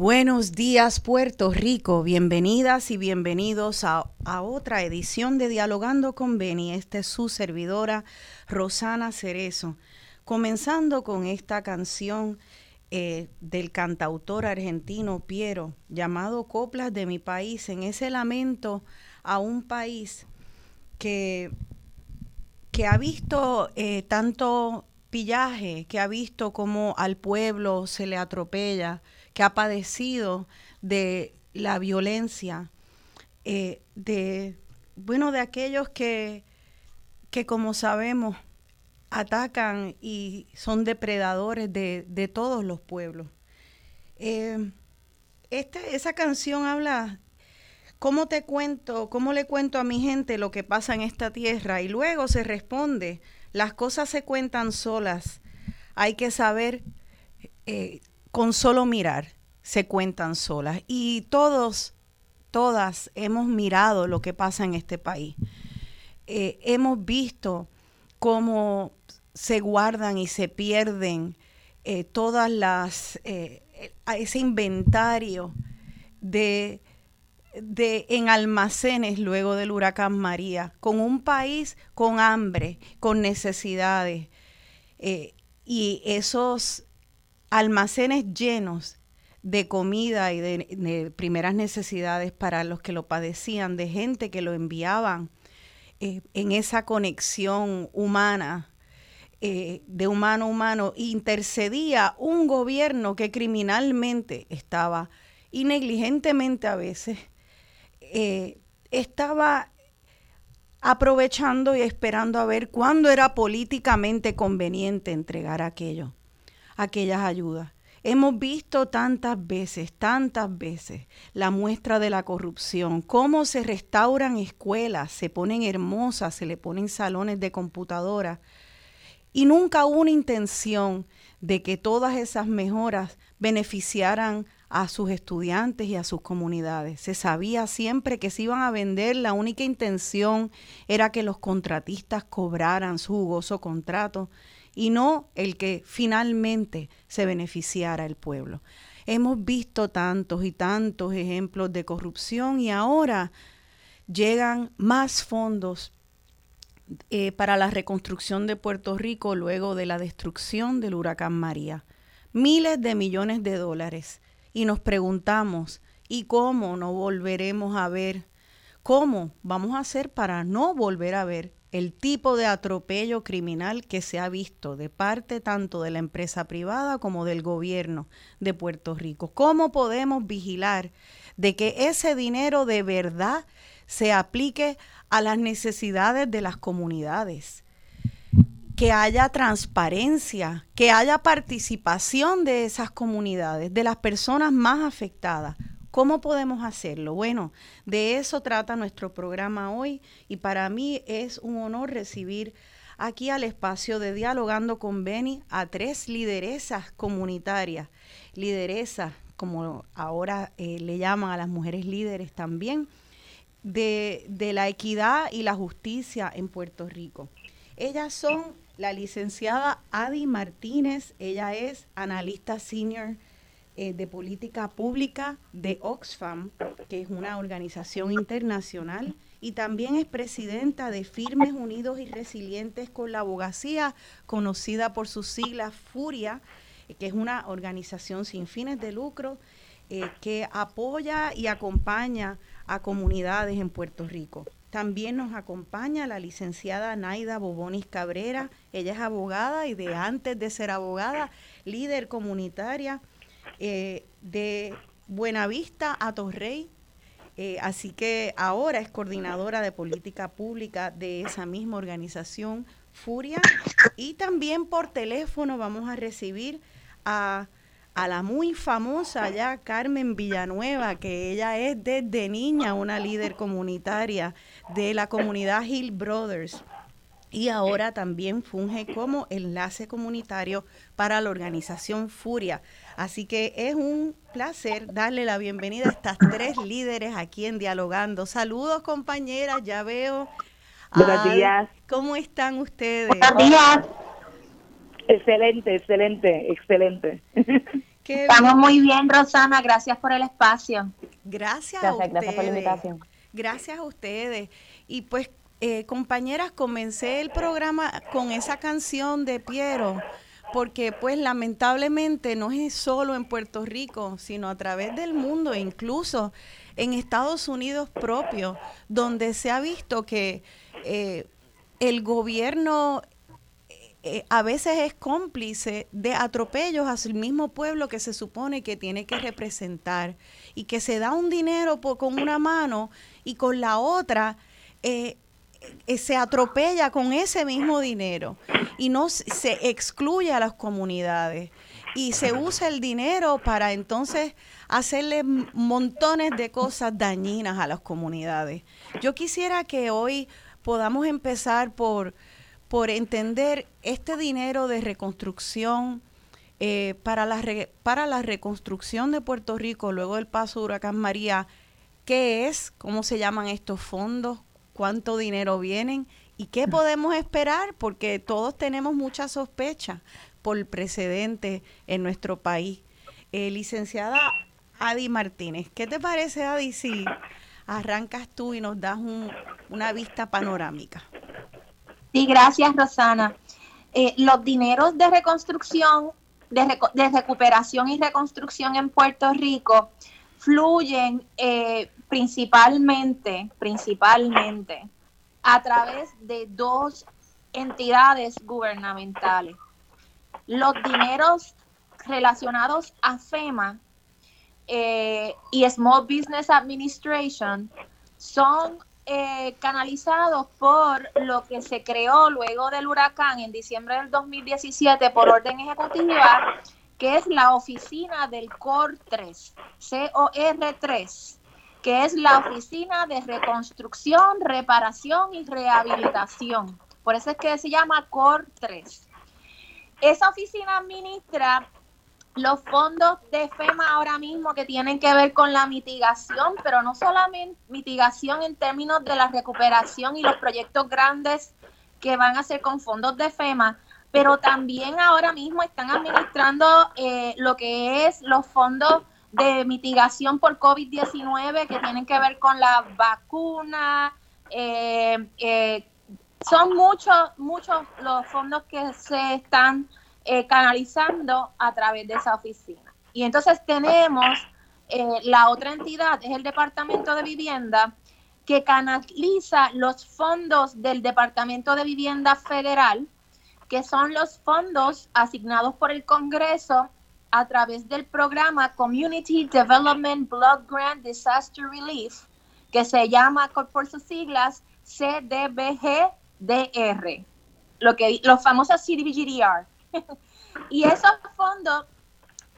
Buenos días Puerto Rico, bienvenidas y bienvenidos a, otra edición de Dialogando con Beni. Esta es su servidora Rosana Cerezo, comenzando con esta canción eh, del cantautor argentino Piero, llamado Coplas de mi país, en ese lamento a un país que, que ha visto eh, tanto pillaje, que ha visto como al pueblo se le atropella, que ha padecido de la violencia, eh, de, bueno, de aquellos que, que como sabemos atacan y son depredadores de, todos los pueblos. Eh, esa canción habla, ¿cómo te cuento, cómo le cuento a mi gente lo que pasa en esta tierra? Y luego se responde, las cosas se cuentan solas, hay que saber eh, con solo mirar se cuentan solas. Y todos, todas hemos mirado lo que pasa en este país. Eh, hemos visto cómo se guardan y se pierden eh, todas las, eh, ese inventario de, de, en almacenes luego del huracán María, con un país con hambre, con necesidades, y esos almacenes llenos de comida y de, primeras necesidades para los que lo padecían, de gente que lo enviaban eh, en esa conexión humana, eh, de humano a humano, intercedía un gobierno que criminalmente estaba y negligentemente a veces eh, estaba aprovechando y esperando a ver cuándo era políticamente conveniente entregar aquello, aquellas ayudas. Hemos visto tantas veces, tantas veces la muestra de la corrupción, cómo se restauran escuelas, se ponen hermosas, se le ponen salones de computadora y nunca hubo una intención de que todas esas mejoras beneficiaran a sus estudiantes y a sus comunidades. Se sabía siempre que se iban a vender, la única intención era que los contratistas cobraran su jugoso contrato y no el que finalmente se beneficiara el pueblo. Hemos visto tantos y tantos ejemplos de corrupción y ahora llegan más fondos eh, para la reconstrucción de Puerto Rico luego de la destrucción del huracán María. Miles de millones de dólares. Y nos preguntamos, ¿y cómo no volveremos a ver? ¿Cómo vamos a hacer para no volver a ver el tipo de atropello criminal que se ha visto de parte tanto de la empresa privada como del gobierno de Puerto Rico. ¿Cómo podemos vigilar de que ese dinero de verdad se aplique a las necesidades de las comunidades? Que haya transparencia, que haya participación de esas comunidades, de las personas más afectadas ¿Cómo podemos hacerlo? Bueno, de eso trata nuestro programa hoy y para mí es un honor recibir aquí al espacio de Dialogando con Beni a tres lideresas comunitarias, lideresas como ahora eh, le llaman a las mujeres líderes también, de, de la equidad y la justicia en Puerto Rico. Ellas son la licenciada Adi Martínez, ella es analista senior eh, de Política Pública de Oxfam, que es una organización internacional, y también es presidenta de Firmes Unidos y Resilientes con la Abogacía, conocida por sus siglas FURIA, que es una organización sin fines de lucro eh, que apoya y acompaña a comunidades en Puerto Rico. También nos acompaña la licenciada Naida Bobonis Cabrera. Ella es abogada y de antes de ser abogada, líder comunitaria eh, de Buenavista a Torrey. Eh, así que ahora es coordinadora de política pública de esa misma organización, Furia. Y también por teléfono vamos a recibir a, a la muy famosa ya Carmen Villanueva, que ella es desde niña una líder comunitaria de la comunidad Hill Brothers y ahora también funge como enlace comunitario para la organización Furia. Así que es un placer darle la bienvenida a estas tres líderes aquí en Dialogando. Saludos compañeras, ya veo. Buenos días. ¿Cómo están ustedes? Buenos días. Excelente, excelente, excelente. Estamos muy bien, Rosana. Gracias por el espacio. Gracias, a ustedes. Gracias por la invitación. Gracias a ustedes. Y pues, eh, compañeras, comencé el programa con esa canción de Piero porque pues lamentablemente no es solo en Puerto Rico, sino a través del mundo, incluso en Estados Unidos propio, donde se ha visto que eh, el gobierno eh, a veces es cómplice de atropellos el mismo pueblo que se supone que tiene que representar y que se da un dinero con una mano y con la otra eh, eh, se atropella con ese mismo dinero y no se excluye a las comunidades y se usa el dinero para entonces hacerle montones de cosas dañinas a las comunidades. Yo quisiera que hoy podamos empezar por por entender este dinero de reconstrucción eh, para, la para la reconstrucción de Puerto Rico luego del paso de Huracán María, ¿qué es? ¿Cómo se llaman estos fondos? ¿Cuánto dinero vienen? ¿Y qué podemos esperar? Porque todos tenemos mucha sospecha por el precedente en nuestro país. Eh, licenciada Adi Martínez, ¿qué te parece, Adi, si arrancas tú y nos das una vista panorámica? Sí, gracias, Rosana. Eh, los dineros de reconstrucción, de, recuperación y reconstrucción en Puerto Rico fluyen eh, principalmente, principalmente a través de dos entidades gubernamentales. Los dineros relacionados a FEMA eh, y Small Business Administration son eh, canalizados por lo que se creó luego del huracán en diciembre del 2017 por orden ejecutiva, que es la oficina del COR 3, COR 3, que es la oficina de reconstrucción, reparación y rehabilitación. Por eso es que se llama COR 3. Esa oficina administra los fondos de FEMA ahora mismo que tienen que ver con la mitigación, pero no solamente mitigación en términos de la recuperación y los proyectos grandes que van a hacer con fondos de FEMA, pero también ahora mismo están administrando eh, lo que es los fondos de mitigación por COVID-19 que tienen que ver con la vacuna. Eh, eh, son muchos, muchos los fondos que se están eh, canalizando a través de esa oficina. Y entonces tenemos eh, la otra entidad, es el Departamento de Vivienda, que canaliza los fondos del Departamento de Vivienda Federal, que son los fondos asignados por el Congreso a través del programa Community Development Block Grant Disaster Relief, que se llama por sus siglas CDBGDR, lo que los famosos CDBGDR. y esos fondos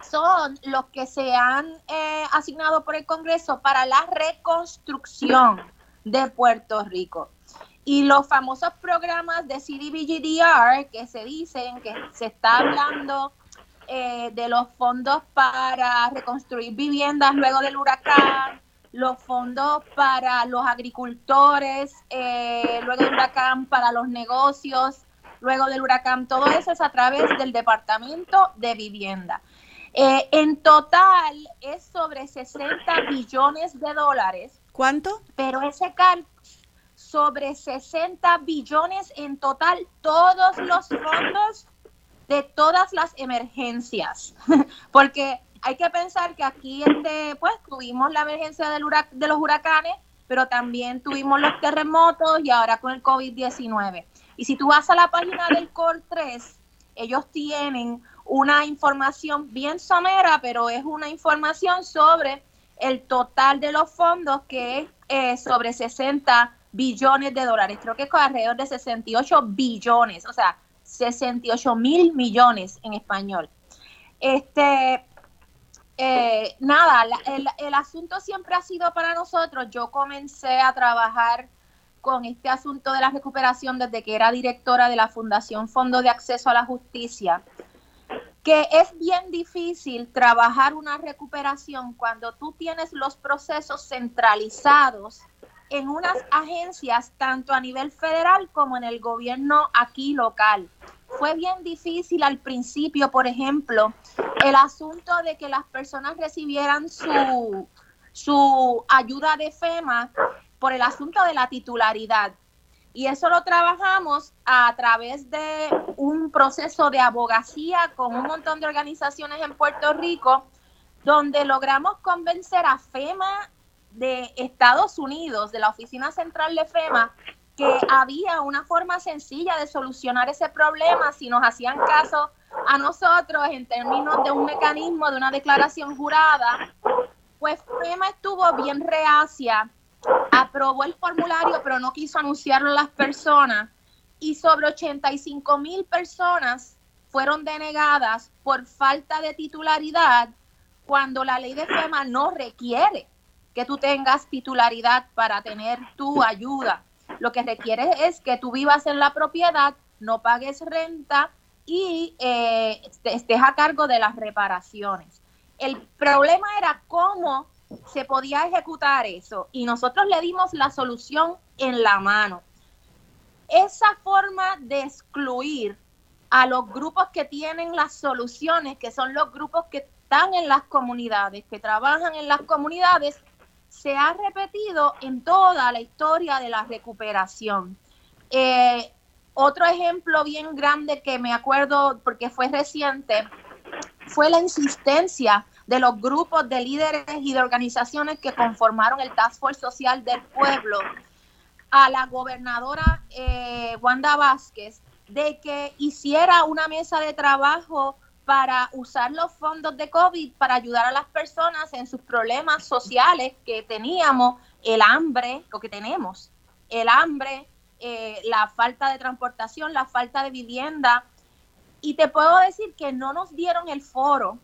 son los que se han eh, asignado por el Congreso para la reconstrucción de Puerto Rico. Y los famosos programas de CDBGDR que se dicen que se está hablando eh, de los fondos para reconstruir viviendas luego del huracán, los fondos para los agricultores eh, luego del huracán, para los negocios, luego del huracán. Todo eso es a través del Departamento de Vivienda. Eh, en total es sobre 60 billones de dólares. ¿Cuánto? Pero ese cal sobre 60 billones en total, todos los fondos de todas las emergencias. Porque hay que pensar que aquí este, pues tuvimos la emergencia del de los huracanes, pero también tuvimos los terremotos y ahora con el COVID-19. Y si tú vas a la página del COR 3, ellos tienen una información bien somera, pero es una información sobre el total de los fondos que es eh, sobre 60 billones de dólares. Creo que es alrededor de 68 billones, o sea, 68 mil millones en español. Este, eh, nada, el, el asunto siempre ha sido para nosotros. Yo comencé a trabajar con este asunto de la recuperación desde que era directora de la Fundación Fondo de Acceso a la Justicia, que es bien difícil trabajar una recuperación cuando tú tienes los procesos centralizados en unas agencias tanto a nivel federal como en el gobierno aquí local. Fue bien difícil al principio, por ejemplo, el asunto de que las personas recibieran su, su ayuda de FEMA por el asunto de la titularidad. Y eso lo trabajamos a través de un proceso de abogacía con un montón de organizaciones en Puerto Rico, donde logramos convencer a FEMA de Estados Unidos, de la Oficina Central de FEMA, que había una forma sencilla de solucionar ese problema si nos hacían caso a nosotros en términos de un mecanismo de una declaración jurada. Pues FEMA estuvo bien reacia aprobó el formulario, pero no quiso anunciarlo a las personas. Y sobre 85 mil personas fueron denegadas por falta de titularidad cuando la ley de FEMA no requiere que tú tengas titularidad para tener tu ayuda. Lo que requiere es que tú vivas en la propiedad, no pagues renta y eh, estés a cargo de las reparaciones. El problema era cómo se podía ejecutar eso y nosotros le dimos la solución en la mano. Esa forma de excluir a los grupos que tienen las soluciones, que son los grupos que están en las comunidades, que trabajan en las comunidades, se ha repetido en toda la historia de la recuperación. Eh, otro ejemplo bien grande que me acuerdo porque fue reciente fue la insistencia de los grupos de líderes y de organizaciones que conformaron el Task Force Social del Pueblo a la gobernadora eh, Wanda Vázquez de que hiciera una mesa de trabajo para usar los fondos de COVID para ayudar a las personas en sus problemas sociales que teníamos, el hambre, lo que tenemos, el hambre, eh, la falta de transportación, la falta de vivienda. Y te puedo decir que no nos dieron el foro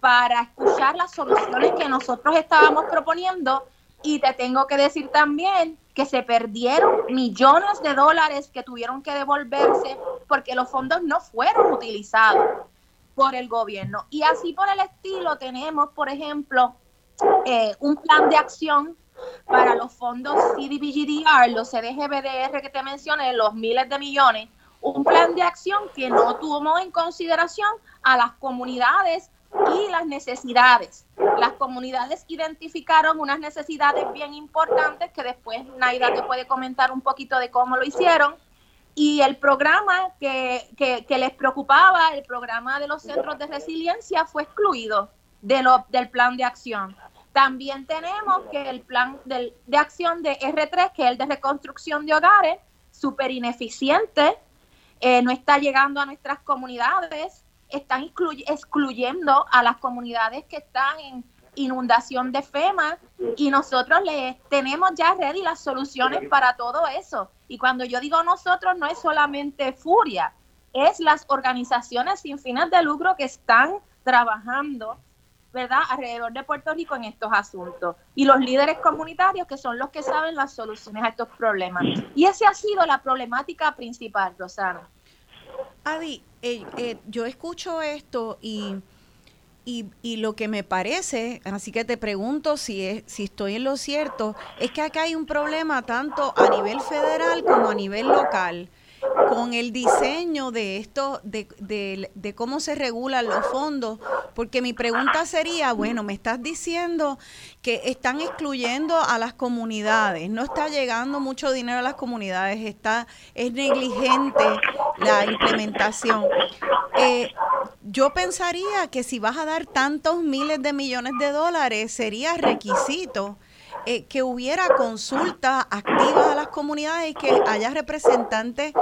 para escuchar las soluciones que nosotros estábamos proponiendo y te tengo que decir también que se perdieron millones de dólares que tuvieron que devolverse porque los fondos no fueron utilizados por el gobierno. Y así por el estilo tenemos, por ejemplo, eh, un plan de acción para los fondos CDBGDR, los CDGBDR que te mencioné, los miles de millones, un plan de acción que no tuvo en consideración a las comunidades y las necesidades. Las comunidades identificaron unas necesidades bien importantes que después Naida te puede comentar un poquito de cómo lo hicieron. Y el programa que, que, les preocupaba, el programa de los centros de resiliencia, fue excluido de lo, del plan de acción. También tenemos que el plan de acción de R3, que es el de reconstrucción de hogares, súper ineficiente, eh, no está llegando a nuestras comunidades están excluyendo a las comunidades que están en inundación de FEMA y nosotros le tenemos ya ready las soluciones para todo eso. Y cuando yo digo nosotros no es solamente Furia, es las organizaciones sin fines de lucro que están trabajando, ¿verdad?, alrededor de Puerto Rico en estos asuntos. Y los líderes comunitarios que son los que saben las soluciones a estos problemas. Y esa ha sido la problemática principal, Rosana. Adi, eh, eh, yo escucho esto y, y, lo que me parece, así que te pregunto si, es, si estoy en lo cierto, es que acá hay un problema tanto a nivel federal como a nivel local con el diseño de esto, de, cómo se regulan los fondos, porque mi pregunta sería, bueno, me estás diciendo que están excluyendo a las comunidades, no está llegando mucho dinero a las comunidades, está, es negligente la implementación. Eh, yo pensaría que si vas a dar tantos miles de millones de dólares, sería requisito eh, que hubiera consultas activas a las comunidades y que haya representantes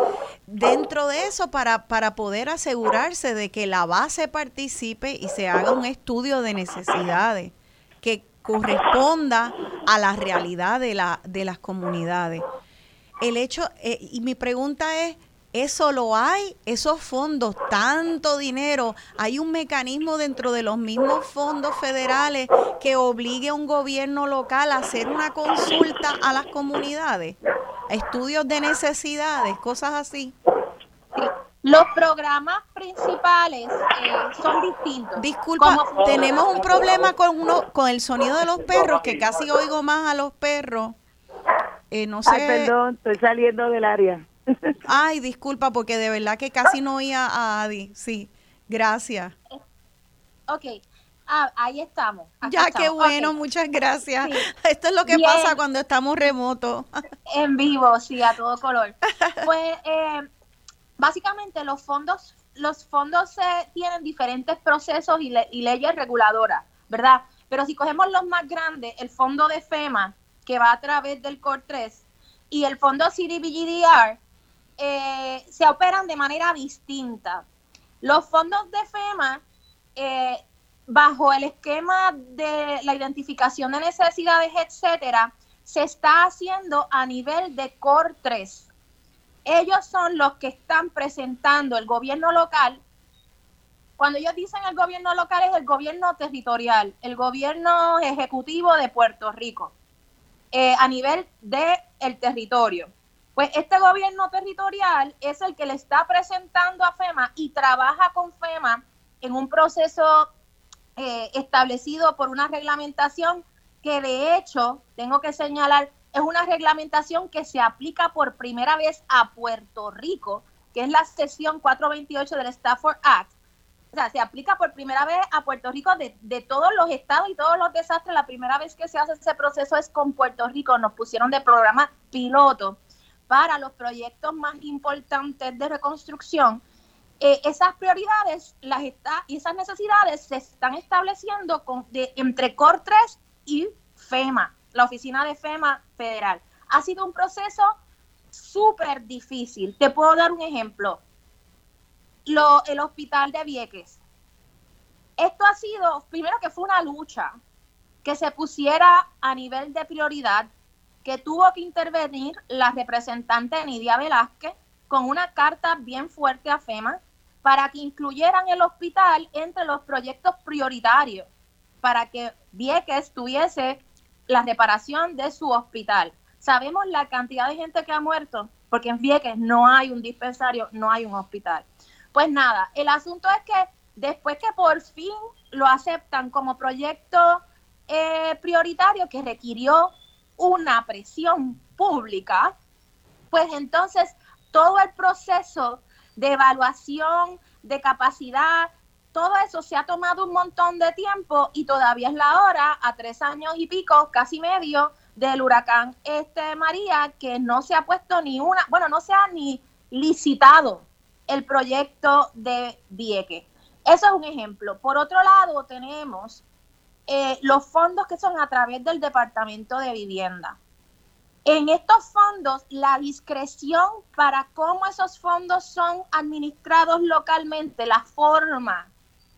dentro de eso para, para poder asegurarse de que la base participe y se haga un estudio de necesidades que corresponda a la realidad de, la, de las comunidades. El hecho, eh, y mi pregunta es, eso lo hay, esos fondos, tanto dinero. Hay un mecanismo dentro de los mismos fondos federales que obligue a un gobierno local a hacer una consulta a las comunidades, estudios de necesidades, cosas así. Los programas principales eh, son distintos. Disculpa, tenemos un problema con uno, con el sonido de los perros, que casi oigo más a los perros. Eh, no sé. Ay, perdón, estoy saliendo del área. Ay, disculpa, porque de verdad que casi no oía a Adi. Sí, gracias. Ok, ah, ahí estamos. ya, qué bueno, muchas gracias. Esto es lo que pasa cuando estamos remotos. En vivo, sí, a todo color. Pues eh, básicamente los fondos, los fondos tienen diferentes procesos y, y leyes reguladoras, ¿verdad? Pero si cogemos los más grandes, el fondo de FEMA, que va a través del COR 3, y el fondo CDBGDR, eh, se operan de manera distinta. Los fondos de FEMA, eh, bajo el esquema de la identificación de necesidades, etcétera, se está haciendo a nivel de COR 3. Ellos son los que están presentando el gobierno local. Cuando ellos dicen el gobierno local es el gobierno territorial, el gobierno ejecutivo de Puerto Rico, eh, a nivel del el territorio. Pues este gobierno territorial es el que le está presentando a FEMA y trabaja con FEMA en un proceso eh, establecido por una reglamentación que de hecho, tengo que señalar, es una reglamentación que se aplica por primera vez a Puerto Rico, que es la sesión 428 del Stafford Act. O sea, se aplica por primera vez a Puerto Rico de, de todos los estados y todos los desastres. La primera vez que se hace ese proceso es con Puerto Rico. Nos pusieron de programa piloto para los proyectos más importantes de reconstrucción, eh, esas prioridades las está, y esas necesidades se están estableciendo con, de, entre COR3 y FEMA, la oficina de FEMA federal. Ha sido un proceso súper difícil. Te puedo dar un ejemplo. Lo, el hospital de Vieques. Esto ha sido, primero que fue una lucha que se pusiera a nivel de prioridad que tuvo que intervenir la representante Nidia Velázquez con una carta bien fuerte a FEMA para que incluyeran el hospital entre los proyectos prioritarios, para que Vieques tuviese la reparación de su hospital. Sabemos la cantidad de gente que ha muerto, porque en Vieques no hay un dispensario, no hay un hospital. Pues nada, el asunto es que después que por fin lo aceptan como proyecto eh, prioritario que requirió una presión pública, pues entonces todo el proceso de evaluación, de capacidad, todo eso se ha tomado un montón de tiempo y todavía es la hora, a tres años y pico, casi medio, del huracán este María, que no se ha puesto ni una, bueno, no se ha ni licitado el proyecto de Vieque. Eso es un ejemplo. Por otro lado, tenemos eh, los fondos que son a través del Departamento de Vivienda. En estos fondos, la discreción para cómo esos fondos son administrados localmente, la forma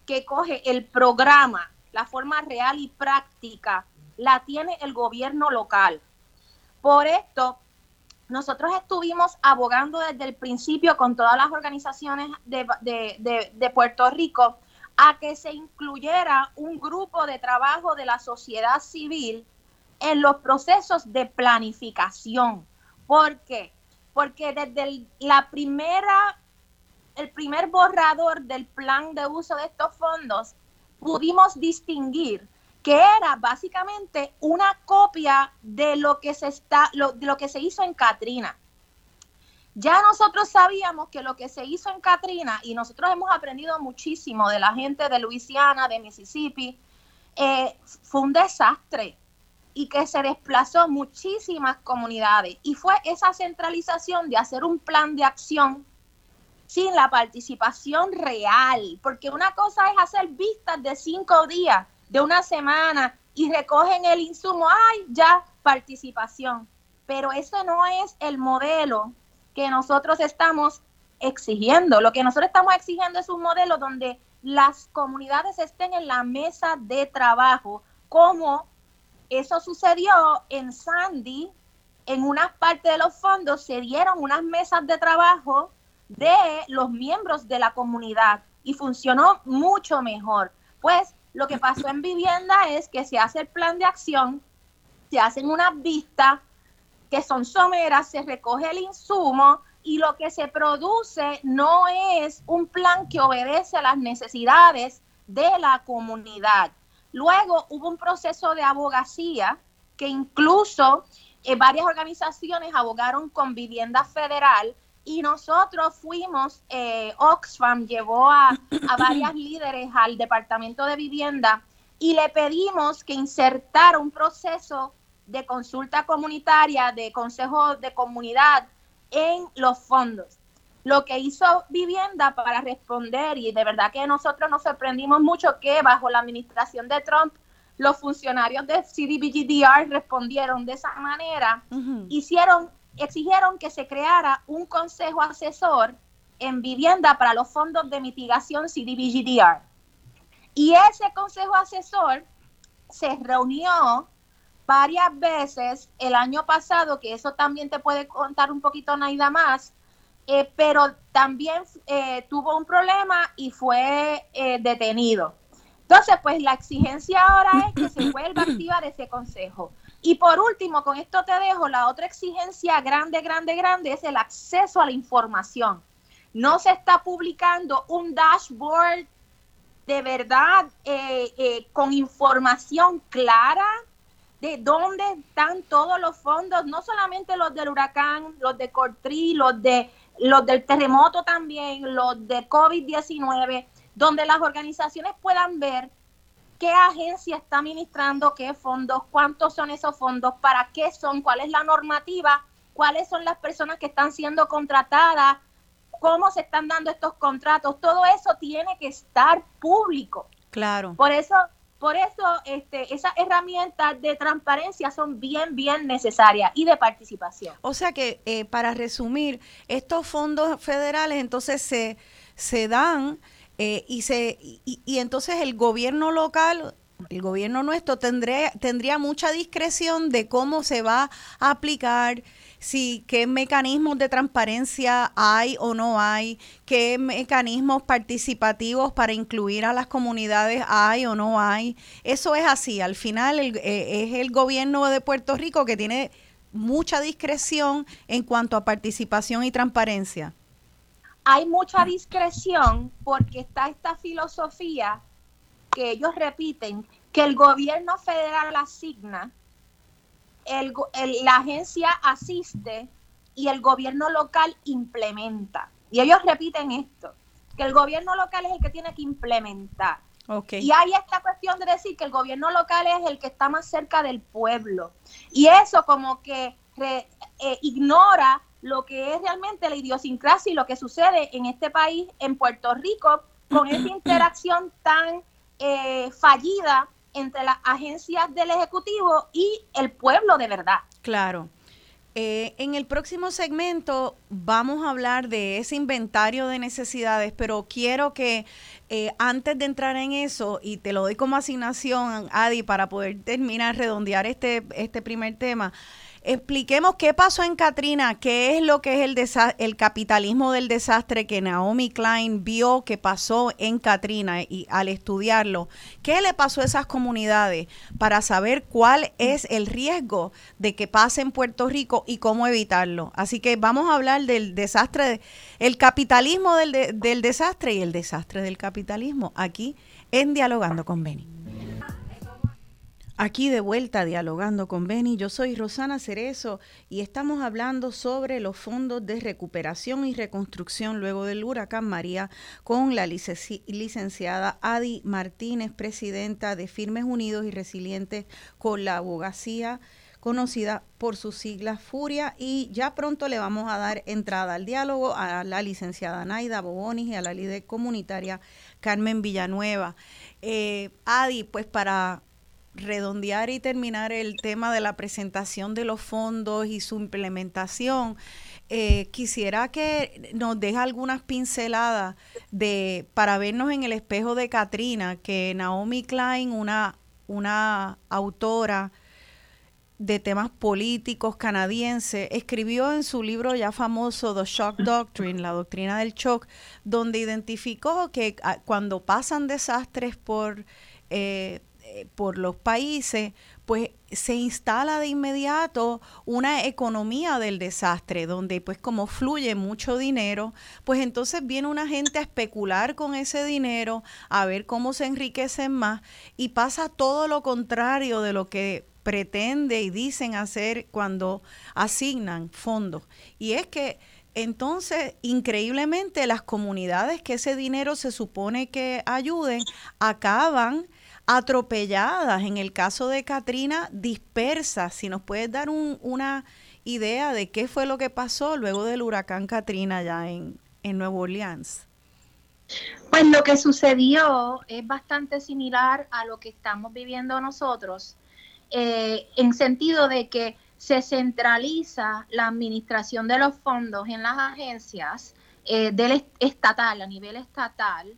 que coge el programa, la forma real y práctica, la tiene el gobierno local. Por esto, nosotros estuvimos abogando desde el principio con todas las organizaciones de, de Puerto Rico a que se incluyera un grupo de trabajo de la sociedad civil en los procesos de planificación. ¿Por qué? Porque desde la primera, el primer borrador del plan de uso de estos fondos, pudimos distinguir que era básicamente una copia de lo que se está, de lo que se hizo en Katrina. Ya nosotros sabíamos que lo que se hizo en Katrina, y nosotros hemos aprendido muchísimo de la gente de Luisiana, de Mississippi, eh, fue un desastre y que se desplazó muchísimas comunidades. Y fue esa centralización de hacer un plan de acción sin la participación real, porque una cosa es hacer vistas de cinco días, de una semana, y recogen el insumo, ay, ya, participación. Pero eso no es el modelo que nosotros estamos exigiendo. Lo que nosotros estamos exigiendo es un modelo donde las comunidades estén en la mesa de trabajo, como eso sucedió en Sandy, en una parte de los fondos se dieron unas mesas de trabajo de los miembros de la comunidad y funcionó mucho mejor. Pues lo que pasó en vivienda es que se hace el plan de acción, se hacen unas vistas, que son someras, se recoge el insumo y lo que se produce no es un plan que obedece a las necesidades de la comunidad. Luego hubo un proceso de abogacía que incluso eh, varias organizaciones abogaron con vivienda federal y nosotros fuimos, eh, Oxfam llevó a, a varias líderes al Departamento de Vivienda y le pedimos que insertara un proceso de consulta comunitaria, de consejo de comunidad en los fondos. Lo que hizo Vivienda para responder, y de verdad que nosotros nos sorprendimos mucho que bajo la administración de Trump, los funcionarios de CDBGDR respondieron de esa manera, hicieron exigieron que se creara un consejo asesor en vivienda para los fondos de mitigación CDBGDR. Y ese consejo asesor se reunió varias veces el año pasado, que eso también te puede contar un poquito Naida más, eh, pero también eh, tuvo un problema y fue eh, detenido. Entonces, pues la exigencia ahora es que se vuelva a activar ese consejo. Y por último, con esto te dejo, la otra exigencia grande, grande, grande es el acceso a la información. No se está publicando un dashboard de verdad eh, eh, con información clara de dónde están todos los fondos, no solamente los del huracán, los de Cortri, los de los del terremoto también, los de COVID-19, donde las organizaciones puedan ver qué agencia está administrando qué fondos, cuántos son esos fondos, para qué son, cuál es la normativa, cuáles son las personas que están siendo contratadas, cómo se están dando estos contratos, todo eso tiene que estar público. Claro. Por eso, por eso este, esas herramientas de transparencia son bien, bien necesarias y de participación. O sea que, eh, para resumir, estos fondos federales entonces se, se dan eh, y, se, y, entonces el gobierno local, el gobierno nuestro, tendría, tendría mucha discreción de cómo se va a aplicar, si qué mecanismos de transparencia hay o no hay, qué mecanismos participativos para incluir a las comunidades hay o no hay. Eso es así. Al final eh, es el gobierno de Puerto Rico que tiene mucha discreción en cuanto a participación y transparencia hay mucha discreción porque está esta filosofía que ellos repiten, que el gobierno federal asigna, el, la agencia asiste y el gobierno local implementa. Y ellos repiten esto, que el gobierno local es el que tiene que implementar. Y hay esta cuestión de decir que el gobierno local es el que está más cerca del pueblo. Y eso como que eh, ignora lo que es realmente la idiosincrasia y lo que sucede en este país, en Puerto Rico, con esa interacción tan eh, fallida entre las agencias del Ejecutivo y el pueblo de verdad. Claro. Eh, en el próximo segmento vamos a hablar de ese inventario de necesidades, pero quiero que eh, antes de entrar en eso, y te lo doy como asignación, Adi, para poder terminar, redondear este, este primer tema, Expliquemos qué pasó en Katrina, qué es lo que es el, el capitalismo del desastre que Naomi Klein vio que pasó en Katrina y al estudiarlo, qué le pasó a esas comunidades para saber cuál es el riesgo de que pase en Puerto Rico y cómo evitarlo. Así que vamos a hablar del desastre, el capitalismo del, del desastre y el desastre del capitalismo aquí en Dialogando con Beni. Aquí de vuelta dialogando con Beni, yo soy Rosana Cerezo y estamos hablando sobre los fondos de recuperación y reconstrucción luego del huracán María con la licenciada Adi Martínez, presidenta de Firmes Unidos y Resilientes con la abogacía conocida por sus siglas Furia y ya pronto le vamos a dar entrada al diálogo a la licenciada Naida Bobonis y a la líder comunitaria Carmen Villanueva. Eh, Adi, pues para redondear y terminar el tema de la presentación de los fondos y su implementación, eh, quisiera que nos deje algunas pinceladas de para vernos en el espejo de Katrina, que Naomi Klein, una, una autora de temas políticos canadiense, escribió en su libro ya famoso The Shock Doctrine, la doctrina del shock, donde identificó que ah, cuando pasan desastres por eh, por los países, pues se instala de inmediato una economía del desastre, donde pues como fluye mucho dinero, pues entonces viene una gente a especular con ese dinero, a ver cómo se enriquecen más y pasa todo lo contrario de lo que pretende y dicen hacer cuando asignan fondos. Y es que entonces, increíblemente, las comunidades que ese dinero se supone que ayuden acaban atropelladas. En el caso de Katrina, dispersas. Si nos puedes dar una idea de qué fue lo que pasó luego del huracán Katrina allá en, en Nueva Orleans. Pues lo que sucedió es bastante similar a lo que estamos viviendo nosotros, eh, en sentido de que se centraliza la administración de los fondos en las agencias eh, del estatal, a nivel estatal,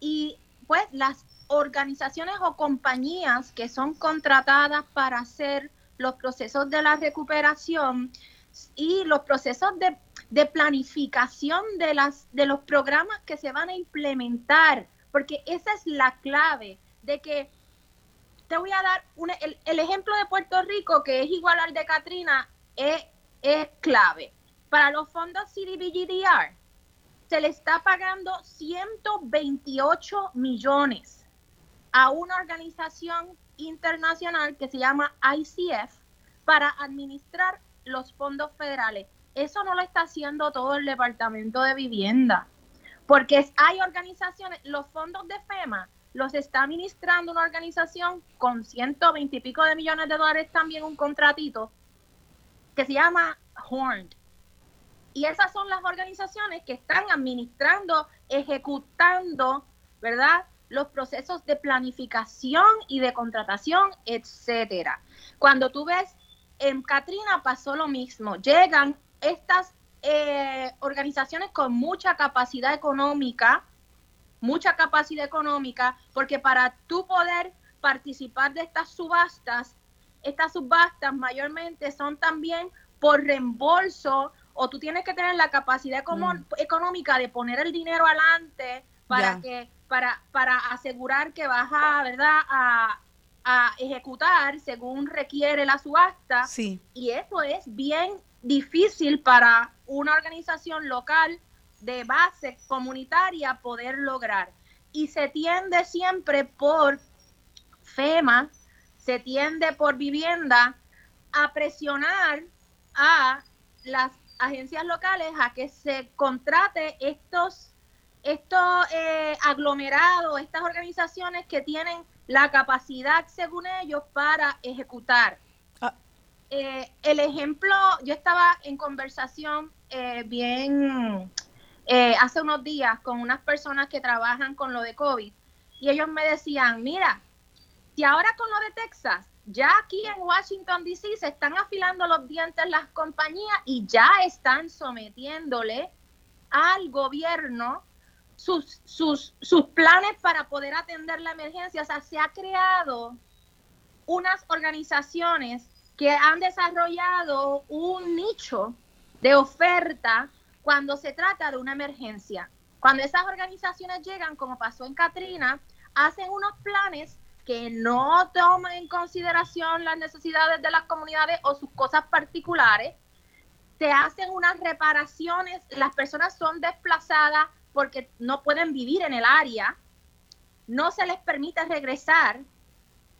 y pues las organizaciones o compañías que son contratadas para hacer los procesos de la recuperación y los procesos de, planificación de, las, de los programas que se van a implementar, porque esa es la clave de que te voy a dar el, el, ejemplo de Puerto Rico, que es igual al de Katrina, es, es clave. Para los fondos CDBGDR, se le está pagando 128 millones a una organización internacional que se llama ICF para administrar los fondos federales. Eso no lo está haciendo todo el Departamento de Vivienda, porque hay organizaciones, los fondos de FEMA los está administrando una organización con 120 y pico de millones de dólares también un contratito que se llama Horn. Y esas son las organizaciones que están administrando, ejecutando, ¿verdad? Los procesos de planificación y de contratación, etcétera. Cuando tú ves, en Katrina pasó lo mismo. Llegan estas eh, organizaciones con mucha capacidad económica, mucha capacidad económica, porque para tú poder participar de estas subastas, estas subastas mayormente son también por reembolso o tú tienes que tener la capacidad mm. económica de poner el dinero adelante para que para, para asegurar que vas a, ¿verdad? A, ejecutar según requiere la subasta. Sí. Y eso es bien difícil para una organización local de base comunitaria poder lograr. Y se tiende siempre por FEMA, se tiende por vivienda a presionar a las agencias locales a que se contrate estos estos eh, aglomerados, estas organizaciones que tienen la capacidad, según ellos, para ejecutar. Ah. Eh, el ejemplo, yo estaba en conversación eh, bien hace unos días con unas personas que trabajan con lo de COVID y ellos me decían, mira, si ahora con lo de Texas, ya aquí en Washington, D.C. se están afilando los dientes las compañías y ya están sometiéndole al gobierno sus, sus, sus planes para poder atender la emergencia. O sea, se ha creado unas organizaciones que han desarrollado un nicho de oferta cuando se trata de una emergencia. Cuando esas organizaciones llegan, como pasó en Katrina, hacen unos planes que no toman en consideración las necesidades de las comunidades o sus cosas particulares. Se hacen unas reparaciones, las personas son desplazadas porque no pueden vivir en el área, no se les permite regresar.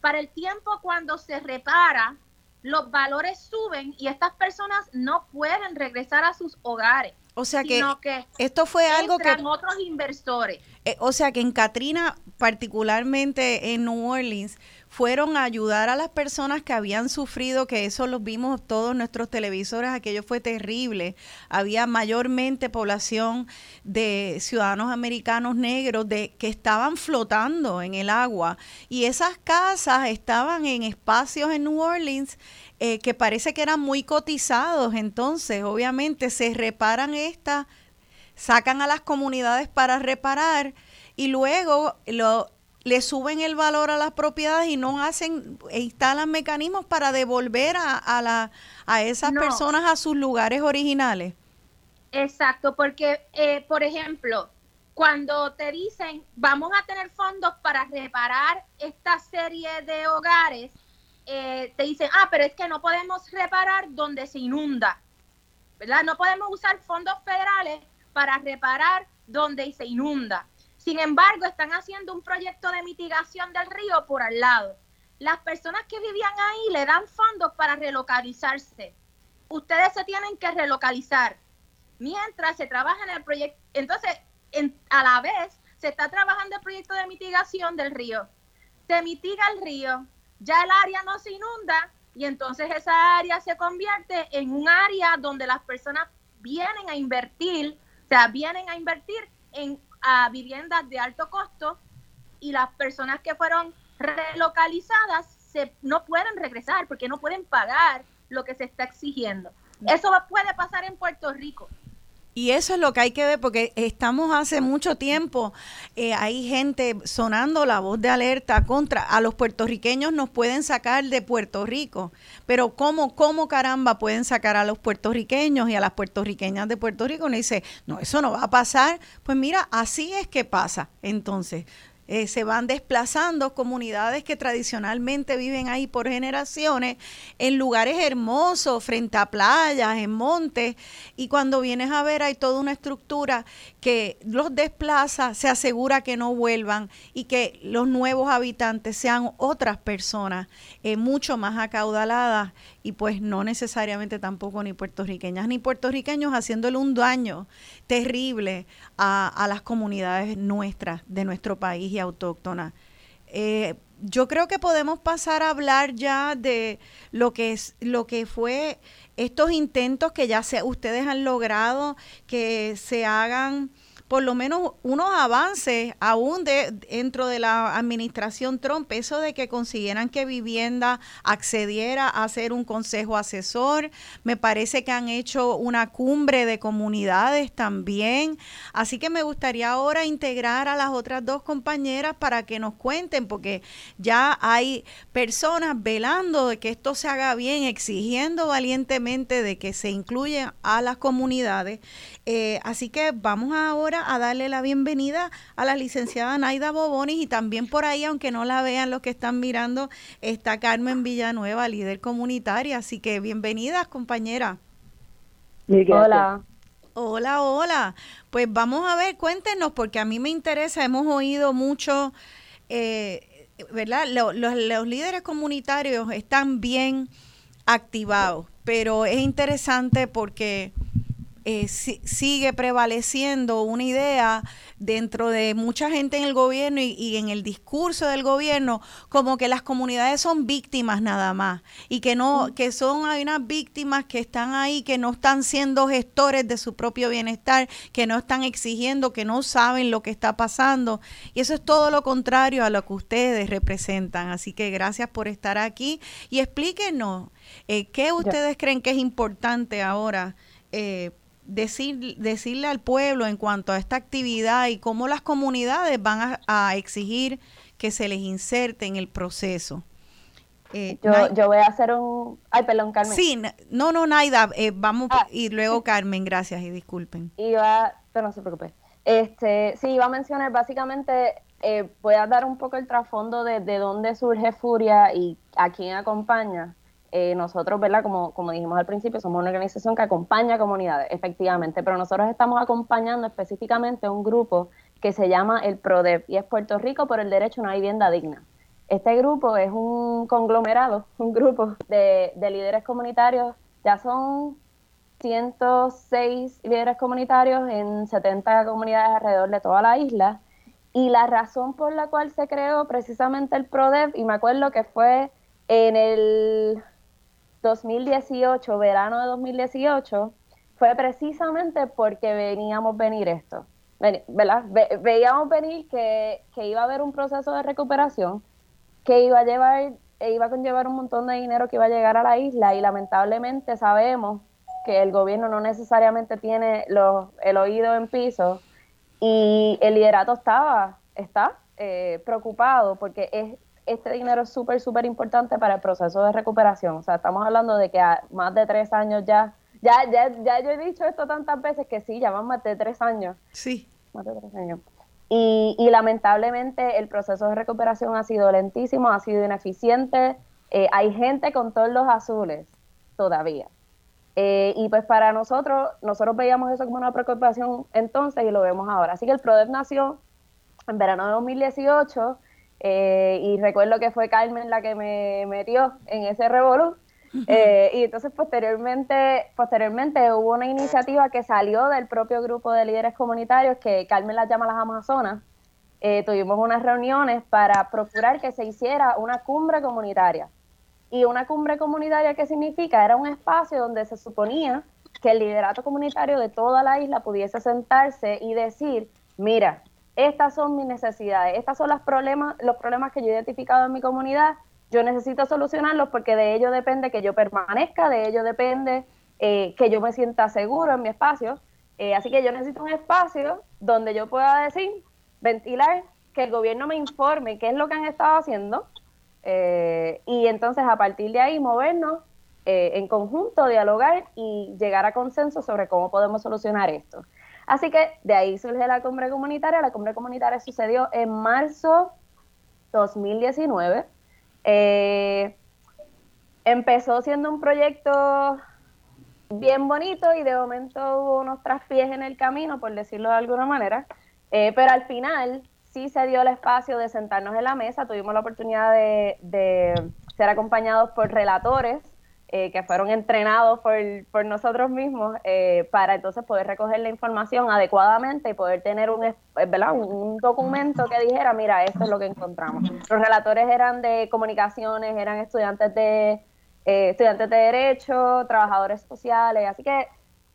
Para el tiempo cuando se repara, los valores suben y estas personas no pueden regresar a sus hogares. O sea que, esto fue algo que otros inversores. Eh, o sea que en Katrina, particularmente en New Orleans, fueron a ayudar a las personas que habían sufrido, que eso lo vimos todos nuestros televisores, aquello fue terrible. Había mayormente población de ciudadanos americanos negros de que estaban flotando en el agua y esas casas estaban en espacios en New Orleans eh, que parece que eran muy cotizados. Entonces, obviamente, se reparan estas, sacan a las comunidades para reparar y luego lo le suben el valor a las propiedades y no hacen, e instalan mecanismos para devolver a, a, la, a esas personas a sus lugares originales. Exacto, porque, eh, por ejemplo, cuando te dicen vamos a tener fondos para reparar esta serie de hogares, eh, te dicen, ah, pero es que no podemos reparar donde se inunda, ¿verdad? No podemos usar fondos federales para reparar donde se inunda. Sin embargo, están haciendo un proyecto de mitigación del río por al lado. Las personas que vivían ahí le dan fondos para relocalizarse. Ustedes se tienen que relocalizar. mientras se trabaja en el proyecto. Entonces, a la vez, se está trabajando el proyecto de mitigación del río. Se mitiga el río, ya el área no se inunda y entonces esa área se convierte en un área donde las personas vienen a invertir, o sea, vienen a invertir en viviendas de alto costo y las personas que fueron relocalizadas se, no pueden regresar porque no pueden pagar lo que se está exigiendo. Eso puede pasar en Puerto Rico. Y eso es lo que hay que ver, porque estamos hace mucho tiempo, eh, hay gente sonando la voz de alerta contra, a los puertorriqueños nos pueden sacar de Puerto Rico, pero ¿cómo, cómo caramba pueden sacar a los puertorriqueños y a las puertorriqueñas de Puerto Rico? Uno dice, no, eso no va a pasar. Pues mira, así es que pasa. Entonces, eh, se van desplazando comunidades que tradicionalmente viven ahí por generaciones en lugares hermosos, frente a playas, en montes, y cuando vienes a ver hay toda una estructura que los desplaza, se asegura que no vuelvan y que los nuevos habitantes sean otras personas eh, mucho más acaudaladas y pues no necesariamente tampoco ni puertorriqueñas ni puertorriqueños haciéndole un daño terrible a, las comunidades nuestras, de nuestro país y autóctonas. Eh, yo creo que podemos pasar a hablar ya de lo que es lo que fue estos intentos que ya se, ustedes han logrado que se hagan por lo menos unos avances aún de, dentro de la administración Trump, eso de que consiguieran que vivienda accediera a ser un consejo asesor, me parece que han hecho una cumbre de comunidades también, así que me gustaría ahora integrar a las otras dos compañeras para que nos cuenten, porque ya hay personas velando de que esto se haga bien, exigiendo valientemente de que se incluyan a las comunidades, eh, así que vamos ahora a darle la bienvenida a la licenciada Naida Bobonis y también por ahí, aunque no la vean los que están mirando, está Carmen Villanueva, líder comunitaria. Así que bienvenidas, compañera. Hola. Hola, hola. Pues vamos a ver, cuéntenos, porque a mí me interesa, hemos oído mucho, eh, ¿verdad? los, los líderes comunitarios están bien activados, pero es interesante porque eh, sigue prevaleciendo una idea dentro de mucha gente en el gobierno y, en el discurso del gobierno como que las comunidades son víctimas nada más y que no mm. que son hay unas víctimas que están ahí que no están siendo gestores de su propio bienestar que no están exigiendo que no saben lo que está pasando. Y eso es todo lo contrario a lo que ustedes representan. Así que gracias por estar aquí y explíquenos eh, qué ustedes creen que es importante ahora eh, decir, decirle al pueblo en cuanto a esta actividad y cómo las comunidades van a, exigir que se les inserte en el proceso. Eh, yo, yo, voy a hacer un... Ay, perdón, Carmen. Sí, no, no, Naida, eh, vamos, ah, y luego Carmen, gracias y disculpen. Iba, pero no se preocupe. Este, sí, iba a mencionar básicamente, eh, voy a dar un poco el trasfondo de, de dónde surge Furia y a quién acompaña. Eh, nosotros, ¿verdad? Como, como dijimos al principio, somos una organización que acompaña comunidades, efectivamente, pero nosotros estamos acompañando específicamente a un grupo que se llama el PRODEP y es Puerto Rico por el derecho a una vivienda digna. Este grupo es un conglomerado, un grupo de, de líderes comunitarios, ya son 106 líderes comunitarios en 70 comunidades alrededor de toda la isla. Y la razón por la cual se creó precisamente el PRODEP, y me acuerdo que fue en el 2018, verano de 2018, fue precisamente porque veníamos venir esto, ¿verdad? veíamos venir que, iba a haber un proceso de recuperación que iba a llevar e iba a conllevar un montón de dinero que iba a llegar a la isla y lamentablemente sabemos que el gobierno no necesariamente tiene los, el oído en piso y el liderato estaba, está eh, preocupado porque es este dinero es súper, súper importante para el proceso de recuperación. O sea, estamos hablando de que a más de tres años ya, ya, ya, ya yo he dicho esto tantas veces que sí, ya van más de tres años. Sí. Más de tres años. Y, y lamentablemente el proceso de recuperación ha sido lentísimo, ha sido ineficiente. Eh, hay gente con todos los azules todavía. Eh, y pues para nosotros, nosotros veíamos eso como una preocupación entonces y lo vemos ahora. Así que el PRODEP nació en verano de 2018 eh, y recuerdo que fue Carmen la que me metió en ese revolú. Eh, y entonces posteriormente, posteriormente hubo una iniciativa que salió del propio grupo de líderes comunitarios que Carmen las llama las Amazonas. Eh, tuvimos unas reuniones para procurar que se hiciera una cumbre comunitaria. Y una cumbre comunitaria, ¿qué significa? Era un espacio donde se suponía que el liderato comunitario de toda la isla pudiese sentarse y decir, mira, estas son mis necesidades, estos son los problemas, los problemas que yo he identificado en mi comunidad, yo necesito solucionarlos porque de ello depende que yo permanezca, de ello depende eh, que yo me sienta seguro en mi espacio. Eh, así que yo necesito un espacio donde yo pueda decir, ventilar, que el gobierno me informe qué es lo que han estado haciendo eh, y entonces a partir de ahí movernos en conjunto, dialogar y llegar a consenso sobre cómo podemos solucionar esto. Así que de ahí surge la cumbre comunitaria. La cumbre comunitaria sucedió en marzo 2019 eh, empezó siendo un proyecto bien bonito y de momento hubo unos traspiés en el camino, por decirlo de alguna manera, eh, pero al final sí se dio el espacio de sentarnos en la mesa, tuvimos la oportunidad de ser acompañados por relatores eh, que fueron entrenados por, nosotros mismos eh, para entonces poder recoger la información adecuadamente y poder tener un, eh, ¿verdad? un documento que dijera, mira, esto es lo que encontramos. Los relatores eran de comunicaciones, eran estudiantes de, estudiantes de derecho, trabajadores sociales, así que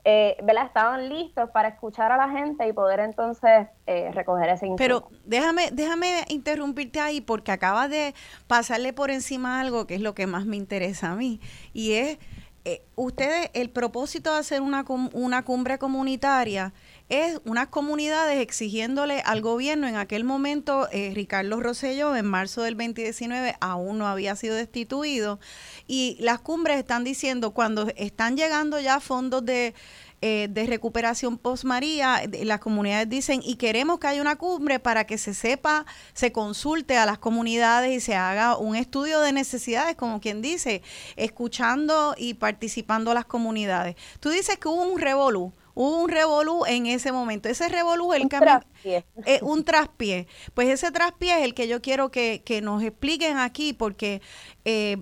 eh, estaban listos para escuchar a la gente y poder entonces eh, recoger ese insumo. Pero déjame, déjame interrumpirte ahí porque acabas de pasarle por encima algo que es lo que más me interesa a mí y es eh, ustedes, el propósito de hacer una, una cumbre comunitaria es unas comunidades exigiéndole al gobierno, en aquel momento eh, Ricardo Rosselló en marzo del 2019 aún no había sido destituido. Y las cumbres están diciendo cuando están llegando ya fondos de, eh, de recuperación post María, las comunidades dicen y queremos que haya una cumbre para que se sepa, se consulte a las comunidades y se haga un estudio de necesidades, como quien dice, escuchando y participando las comunidades. Tú dices que hubo un revolú hubo un revolú en ese momento. Ese revolú el un traspié. Eh, un traspié. Pues ese traspié es el que yo quiero que, nos expliquen aquí, porque eh,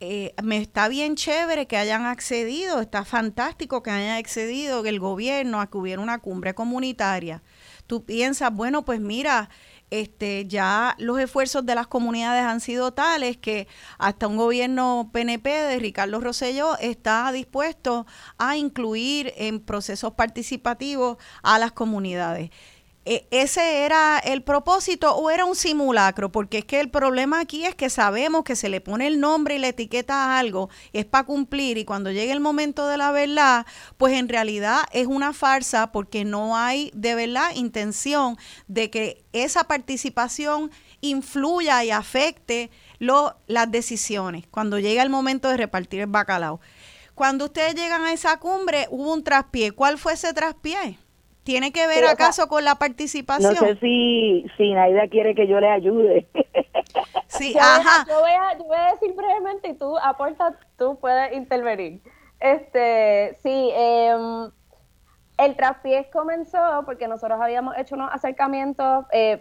eh, me está bien chévere que hayan accedido, está fantástico que hayan accedido el gobierno a que hubiera una cumbre comunitaria. Tú piensas, bueno, pues mira, este, ya los esfuerzos de las comunidades han sido tales que hasta un gobierno PNP de Ricardo Rosselló está dispuesto a incluir en procesos participativos a las comunidades. E, ¿Ese era el propósito o era un simulacro? Porque es que el problema aquí es que sabemos que se le pone el nombre y la etiqueta a algo, es para cumplir y cuando llegue el momento de la verdad, pues en realidad es una farsa porque no hay de verdad intención de que esa participación influya y afecte lo, las decisiones cuando llega el momento de repartir el bacalao. Cuando ustedes llegan a esa cumbre, hubo un traspié. ¿Cuál fue ese traspié? ¿Tiene que ver acaso con la participación? No sé si, si Naida quiere que yo le ayude. Sí, ajá. yo, voy a, yo voy a decir brevemente y tú aporta, tú puedes intervenir. Este, sí, eh, el traspiés comenzó porque nosotros habíamos hecho unos acercamientos, eh,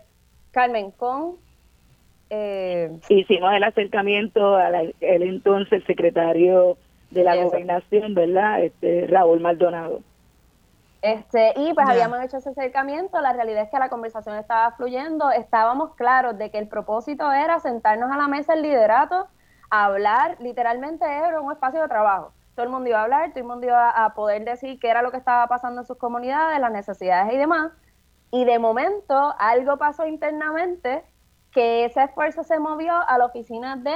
Carmen, con... Eh, Hicimos el acercamiento al entonces secretario de la gobernación, ¿verdad? Este, Raúl Maldonado. Este, y pues habíamos hecho ese acercamiento, la realidad es que la conversación estaba fluyendo, estábamos claros de que el propósito era sentarnos a la mesa el liderato, hablar, literalmente era un espacio de trabajo. Todo el mundo iba a hablar, todo el mundo iba a poder decir qué era lo que estaba pasando en sus comunidades, las necesidades y demás. Y de momento algo pasó internamente que ese esfuerzo se movió a la oficina de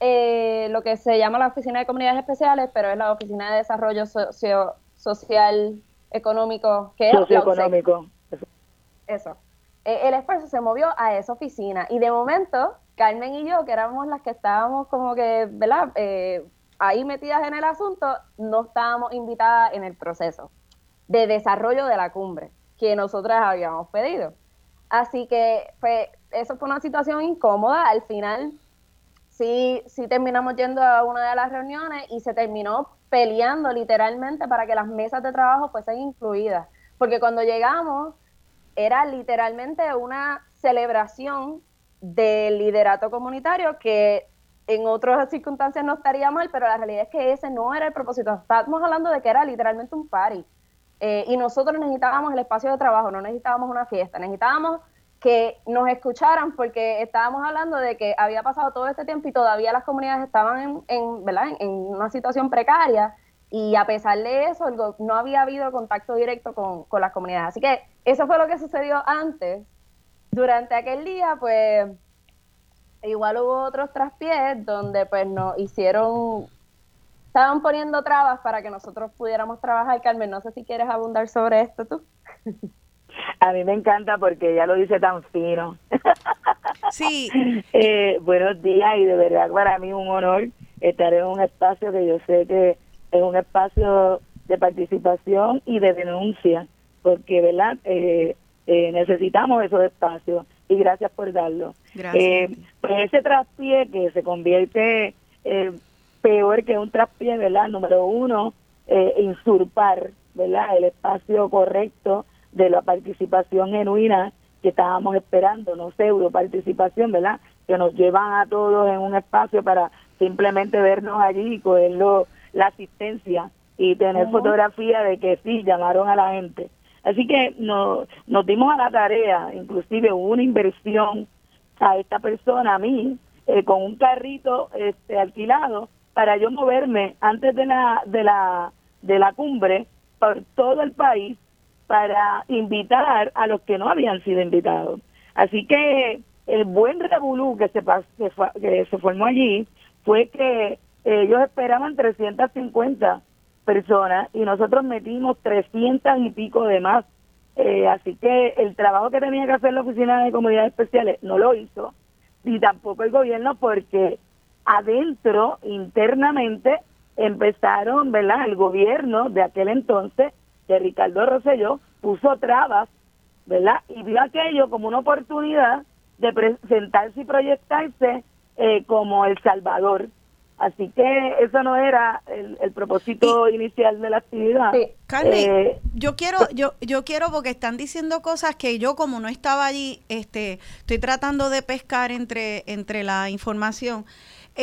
eh, lo que se llama la Oficina de Comunidades Especiales, pero es la Oficina de Desarrollo Social económico que Socioeconómico. Eso. Eh, el esfuerzo se movió a esa oficina y de momento Carmen y yo, que éramos las que estábamos como que, ¿verdad? Eh, ahí metidas en el asunto, no estábamos invitadas en el proceso de desarrollo de la cumbre que nosotras habíamos pedido. Así que pues, eso fue una situación incómoda. Al final sí, sí terminamos yendo a una de las reuniones y se terminó peleando literalmente para que las mesas de trabajo fuesen incluidas. Porque cuando llegamos era literalmente una celebración del liderato comunitario que en otras circunstancias no estaría mal, pero la realidad es que ese no era el propósito. Estábamos hablando de que era literalmente un party. Eh, y nosotros necesitábamos el espacio de trabajo, no necesitábamos una fiesta, necesitábamos que nos escucharan porque estábamos hablando de que había pasado todo este tiempo y todavía las comunidades estaban en, ¿verdad? en, una situación precaria y a pesar de eso no había habido contacto directo con, con las comunidades. Así que eso fue lo que sucedió antes. Durante aquel día, pues igual hubo otros traspiés donde pues nos hicieron, estaban poniendo trabas para que nosotros pudiéramos trabajar. Carmen, no sé si quieres abundar sobre esto tú. A mí me encanta porque ella lo dice tan fino. Sí. eh, buenos días y de verdad para mí un honor estar en un espacio que yo sé que es un espacio de participación y de denuncia, porque verdad eh, eh, necesitamos esos espacios y gracias por darlo. Gracias. Eh, pues ese traspié que se convierte eh, peor que un traspié, ¿verdad? Número uno, eh, insurpar, ¿verdad? El espacio correcto de la participación genuina que estábamos esperando, no pseudo participación, ¿verdad? Que nos llevan a todos en un espacio para simplemente vernos allí y cogerlo la asistencia y tener fotografía de que sí, llamaron a la gente. Así que nos, nos dimos a la tarea, inclusive hubo una inversión a esta persona, a mí, eh, con un carrito este, alquilado para yo moverme antes de la, de la, de la cumbre por todo el país para invitar a los que no habían sido invitados. Así que el buen revolú que se, que, se formó allí fue que ellos esperaban 350 personas y nosotros metimos 300 y pico de más. Eh, así que el trabajo que tenía que hacer la Oficina de Comunidades Especiales no lo hizo, y tampoco el gobierno, porque adentro, internamente, empezaron, ¿verdad? El gobierno de aquel entonces, de Ricardo Rosselló, puso trabas, ¿verdad? Y vio aquello como una oportunidad de presentarse y proyectarse eh, como El Salvador Así que eso no era el, propósito inicial de la actividad. Sí. Eh, yo quiero, yo, yo quiero porque están diciendo cosas que yo como no estaba allí, este, estoy tratando de pescar entre, entre la información.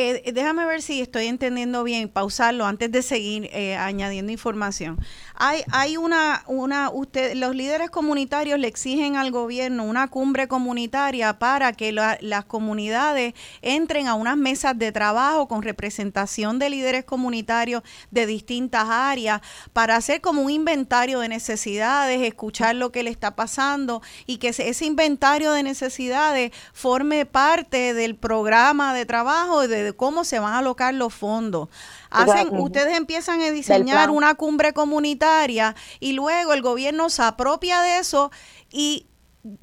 Eh, déjame ver si estoy entendiendo bien, pausarlo antes de seguir eh, añadiendo información. Hay, hay una, una, usted, los líderes comunitarios le exigen al gobierno una cumbre comunitaria para que las comunidades entren a unas mesas de trabajo con representación de líderes comunitarios de distintas áreas para hacer como un inventario de necesidades, escuchar lo que le está pasando y que ese inventario de necesidades forme parte del programa de trabajo de de cómo se van a alocar los fondos. Hacen, ustedes empiezan a diseñar una cumbre comunitaria y luego el gobierno se apropia de eso y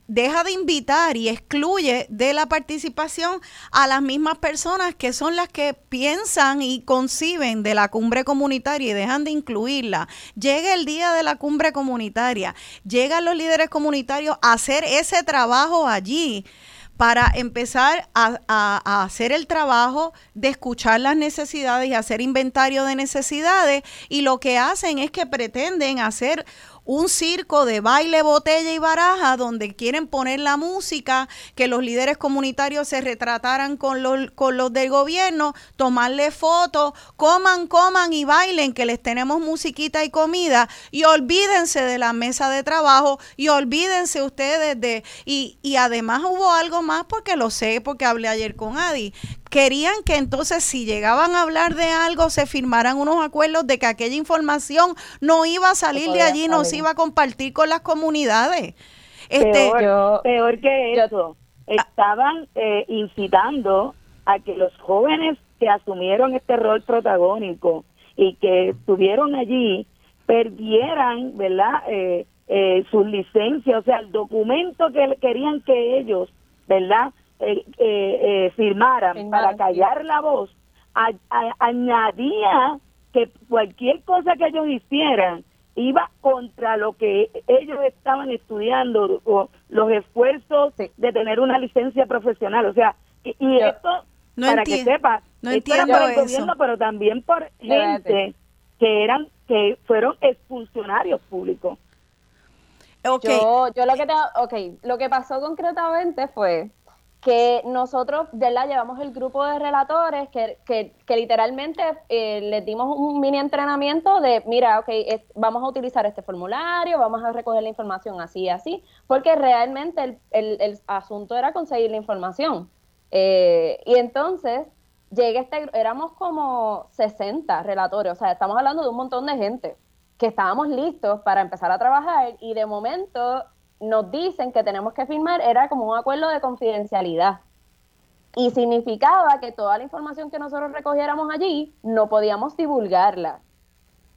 deja de invitar y excluye de la participación a las mismas personas que son las que piensan y conciben de la cumbre comunitaria y dejan de incluirla. Llega el día de la cumbre comunitaria, llegan los líderes comunitarios a hacer ese trabajo allí para empezar a, hacer el trabajo de escuchar las necesidades y hacer inventario de necesidades y lo que hacen es que pretenden hacer un circo de baile, botella y baraja donde quieren poner la música, que los líderes comunitarios se retrataran con los, con los del gobierno, tomarle fotos, coman, coman y bailen, que les tenemos musiquita y comida. Y olvídense de la mesa de trabajo y olvídense ustedes de... Y, y además hubo algo más porque lo sé, porque hablé ayer con Adi, querían que entonces si llegaban a hablar de algo se firmaran unos acuerdos de que aquella información no iba a salir de allí, no se iba a compartir con las comunidades. Este, peor, que eso, estaban eh, incitando a que los jóvenes que asumieron este rol protagónico y que estuvieron allí perdieran, ¿verdad? Eh, eh, sus licencias, o sea, el documento que querían que ellos, ¿verdad? Eh, eh, eh, firmaran para callar la voz, añadía que cualquier cosa que ellos hicieran iba contra lo que ellos estaban estudiando o los esfuerzos de tener una licencia profesional. O sea, y, esto, para que sepa, no entiendo por el gobierno, pero también por gente que eran que fueron expulsionarios públicos. Okay. Yo, yo lo que te, okay, lo que pasó concretamente fue que nosotros, ¿verdad? Llevamos el grupo de relatores que, que, literalmente eh, les dimos un mini entrenamiento de, mira, ok, vamos a utilizar este formulario, vamos a recoger la información así y así, porque realmente el, el, el, asunto era conseguir la información. Eh, y entonces, llegué este, éramos como 60 relatores, o sea, estamos hablando de un montón de gente que estábamos listos para empezar a trabajar y de momento nos dicen que tenemos que firmar, era como un acuerdo de confidencialidad. Y significaba que toda la información que nosotros recogiéramos allí no podíamos divulgarla.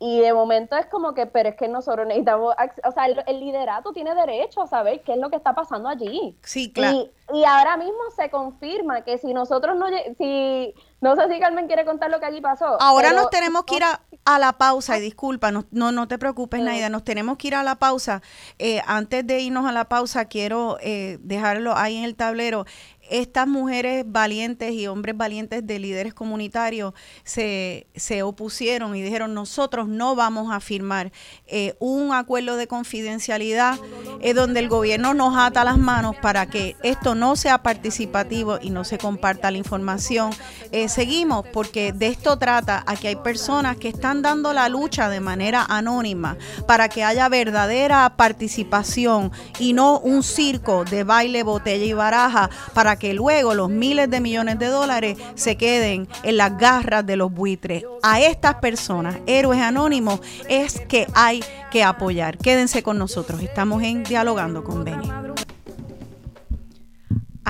Y de momento es como que, pero es que nosotros necesitamos, o sea, el, liderato tiene derecho a saber qué es lo que está pasando allí. Sí, claro. Y, ahora mismo se confirma que si nosotros no, si, no sé si Carmen quiere contar lo que allí pasó. Ahora nos tenemos que ir a, la pausa, y disculpa, no, no, no te preocupes, Naida, nos tenemos que ir a la pausa. Eh, antes de irnos a la pausa, quiero eh, dejarlo ahí en el tablero estas mujeres valientes y hombres valientes de líderes comunitarios se, se opusieron y dijeron nosotros no vamos a firmar eh, un acuerdo de confidencialidad eh, donde el gobierno nos ata las manos para que esto no sea participativo y no se comparta la información. Eh, seguimos porque de esto trata, aquí hay personas que están dando la lucha de manera anónima para que haya verdadera participación y no un circo de baile, botella y baraja para que luego los miles de millones de dólares se queden en las garras de los buitres. A estas personas, héroes anónimos, es que hay que apoyar. Quédense con nosotros, estamos en Dialogando con Beni.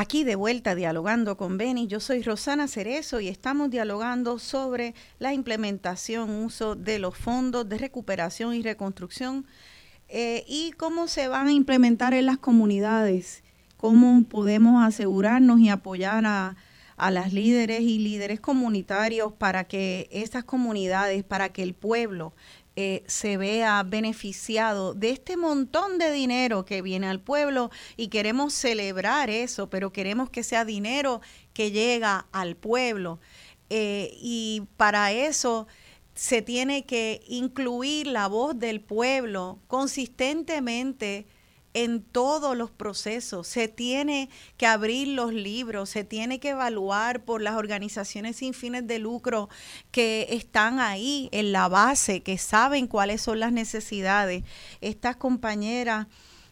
Aquí de vuelta dialogando con Beni, yo soy Rosana Cerezo y estamos dialogando sobre la implementación, uso de los fondos de recuperación y reconstrucción eh, y cómo se van a implementar en las comunidades cómo podemos asegurarnos y apoyar a, las líderes y líderes comunitarios para que esas comunidades, para que el pueblo eh, se vea beneficiado de este montón de dinero que viene al pueblo y queremos celebrar eso, pero queremos que sea dinero que llega al pueblo. Eh, y para eso se tiene que incluir la voz del pueblo consistentemente en todos los procesos. Se tiene que abrir los libros, se tiene que evaluar por las organizaciones sin fines de lucro que están ahí en la base, que saben cuáles son las necesidades. Estas compañeras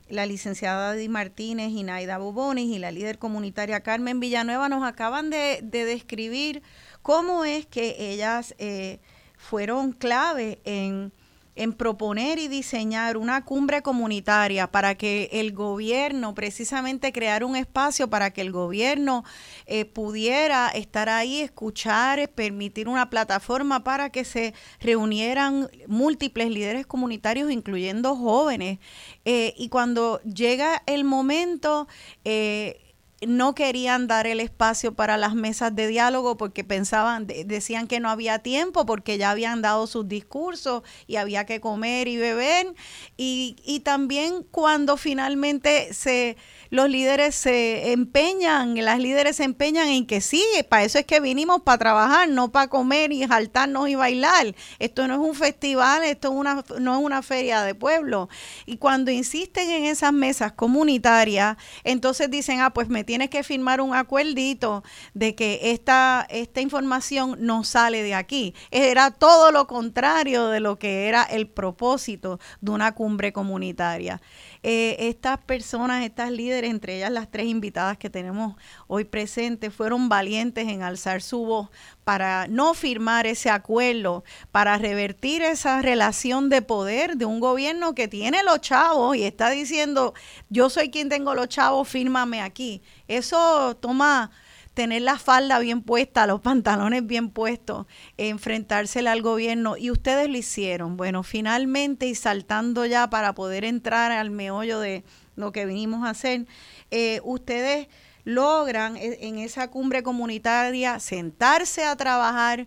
la licenciada Di Martínez y Naida Bobonis y la líder comunitaria Carmen Villanueva nos acaban de, describir cómo es que ellas eh, fueron clave en en proponer y diseñar una cumbre comunitaria para que el gobierno, precisamente crear un espacio para que el gobierno eh, pudiera estar ahí, escuchar, permitir una plataforma para que se reunieran múltiples líderes comunitarios, incluyendo jóvenes. Eh, y cuando llega el momento, eh, no querían dar el espacio para las mesas de diálogo porque pensaban, decían que no había tiempo porque ya habían dado sus discursos y había que comer y beber. Y, y también cuando finalmente se los líderes se empeñan, las líderes se empeñan en que sí, para eso es que vinimos para trabajar, no para comer y saltarnos y bailar. Esto no es un festival, esto es una, no es una feria de pueblo. Y cuando insisten en esas mesas comunitarias, entonces dicen, ah, pues me tienes que firmar un acuerdito de que esta, esta información no sale de aquí. Era todo lo contrario de lo que era el propósito de una cumbre comunitaria. Eh, estas personas, estas líderes, entre ellas las tres invitadas que tenemos hoy presentes, fueron valientes en alzar su voz para no firmar ese acuerdo, para revertir esa relación de poder de un gobierno que tiene los chavos y está diciendo, yo soy quien tengo los chavos, fírmame aquí. Eso toma tener la falda bien puesta, los pantalones bien puestos, enfrentársela al gobierno y ustedes lo hicieron. Bueno, finalmente y saltando ya para poder entrar al meollo de lo que vinimos a hacer, eh, ustedes logran e, en esa cumbre comunitaria sentarse a trabajar,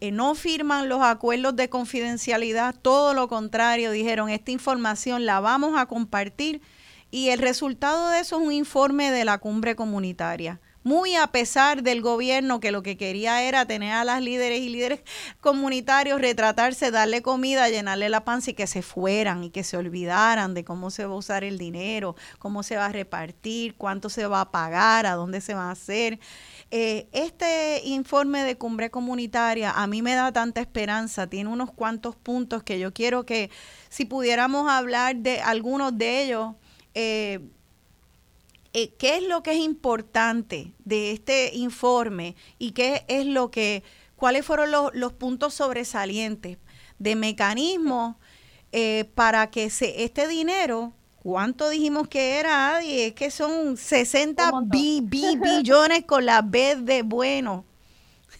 eh, no firman los acuerdos de confidencialidad, todo lo contrario, dijeron, esta información la vamos a compartir y el resultado de eso es un informe de la cumbre comunitaria muy a pesar del gobierno que lo que quería era tener a las líderes y líderes comunitarios, retratarse, darle comida, llenarle la panza y que se fueran y que se olvidaran de cómo se va a usar el dinero, cómo se va a repartir, cuánto se va a pagar, a dónde se va a hacer. Eh, este informe de cumbre comunitaria a mí me da tanta esperanza, tiene unos cuantos puntos que yo quiero que si pudiéramos hablar de algunos de ellos, eh, eh, qué es lo que es importante de este informe y qué es lo que, cuáles fueron los, puntos sobresalientes de mecanismos eh, para que se, este dinero, ¿cuánto dijimos que era? Adi? Es que son 60 billones con la B de bueno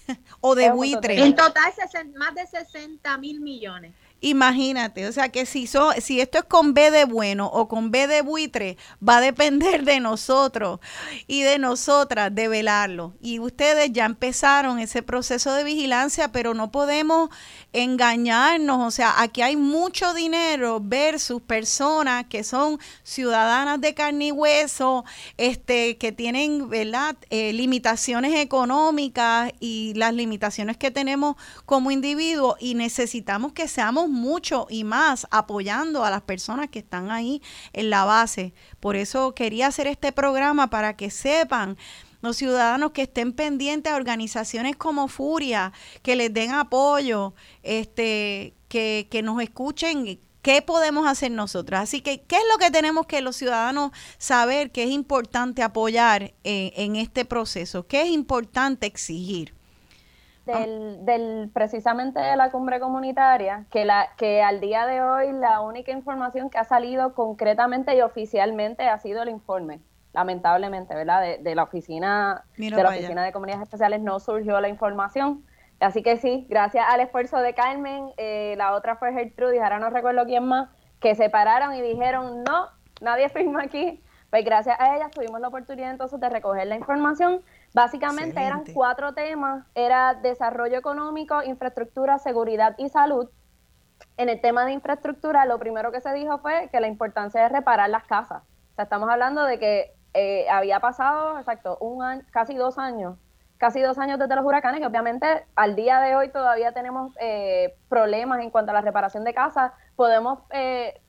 o de buitre. En total, más de 60 mil millones. Imagínate, o sea que si, si esto es con B de bueno o con B de buitre, va a depender de nosotros y de nosotras de velarlo. Y ustedes ya empezaron ese proceso de vigilancia, pero no podemos engañarnos. O sea, aquí hay mucho dinero versus personas que son ciudadanas de carne y hueso, este, que tienen ¿verdad? Eh, limitaciones económicas y las limitaciones que tenemos como individuos y necesitamos que seamos mucho y más apoyando a las personas que están ahí en la base. Por eso quería hacer este programa para que sepan los ciudadanos que estén pendientes a organizaciones como Furia, que les den apoyo, este, que, que nos escuchen ¿Qué podemos hacer nosotros? Así que, ¿qué es lo que tenemos que los ciudadanos saber que es importante apoyar en este proceso? ¿Qué es importante exigir? del, del, precisamente de la cumbre comunitaria, que, la, que al día de hoy la única información que ha salido concretamente y oficialmente ha sido el informe, lamentablemente, ¿verdad? De, la oficina de la oficina de comunidades especiales no surgió la información. Así que sí, gracias al esfuerzo de Carmen, eh, la otra fue Gertrudis, ahora no recuerdo quién más, que se pararon y dijeron, no, nadie firma aquí. Pues gracias a ellas tuvimos la oportunidad entonces de recoger la información Básicamente eran cuatro temas, era desarrollo económico, infraestructura, seguridad y salud. En el tema de infraestructura, lo primero que se dijo fue que la importancia de reparar las casas. O sea, estamos hablando de que eh, había pasado, exacto, un año, casi dos años, casi dos años desde los huracanes, que obviamente al día de hoy todavía tenemos eh, problemas en cuanto a la reparación de casas. Podemos, eh,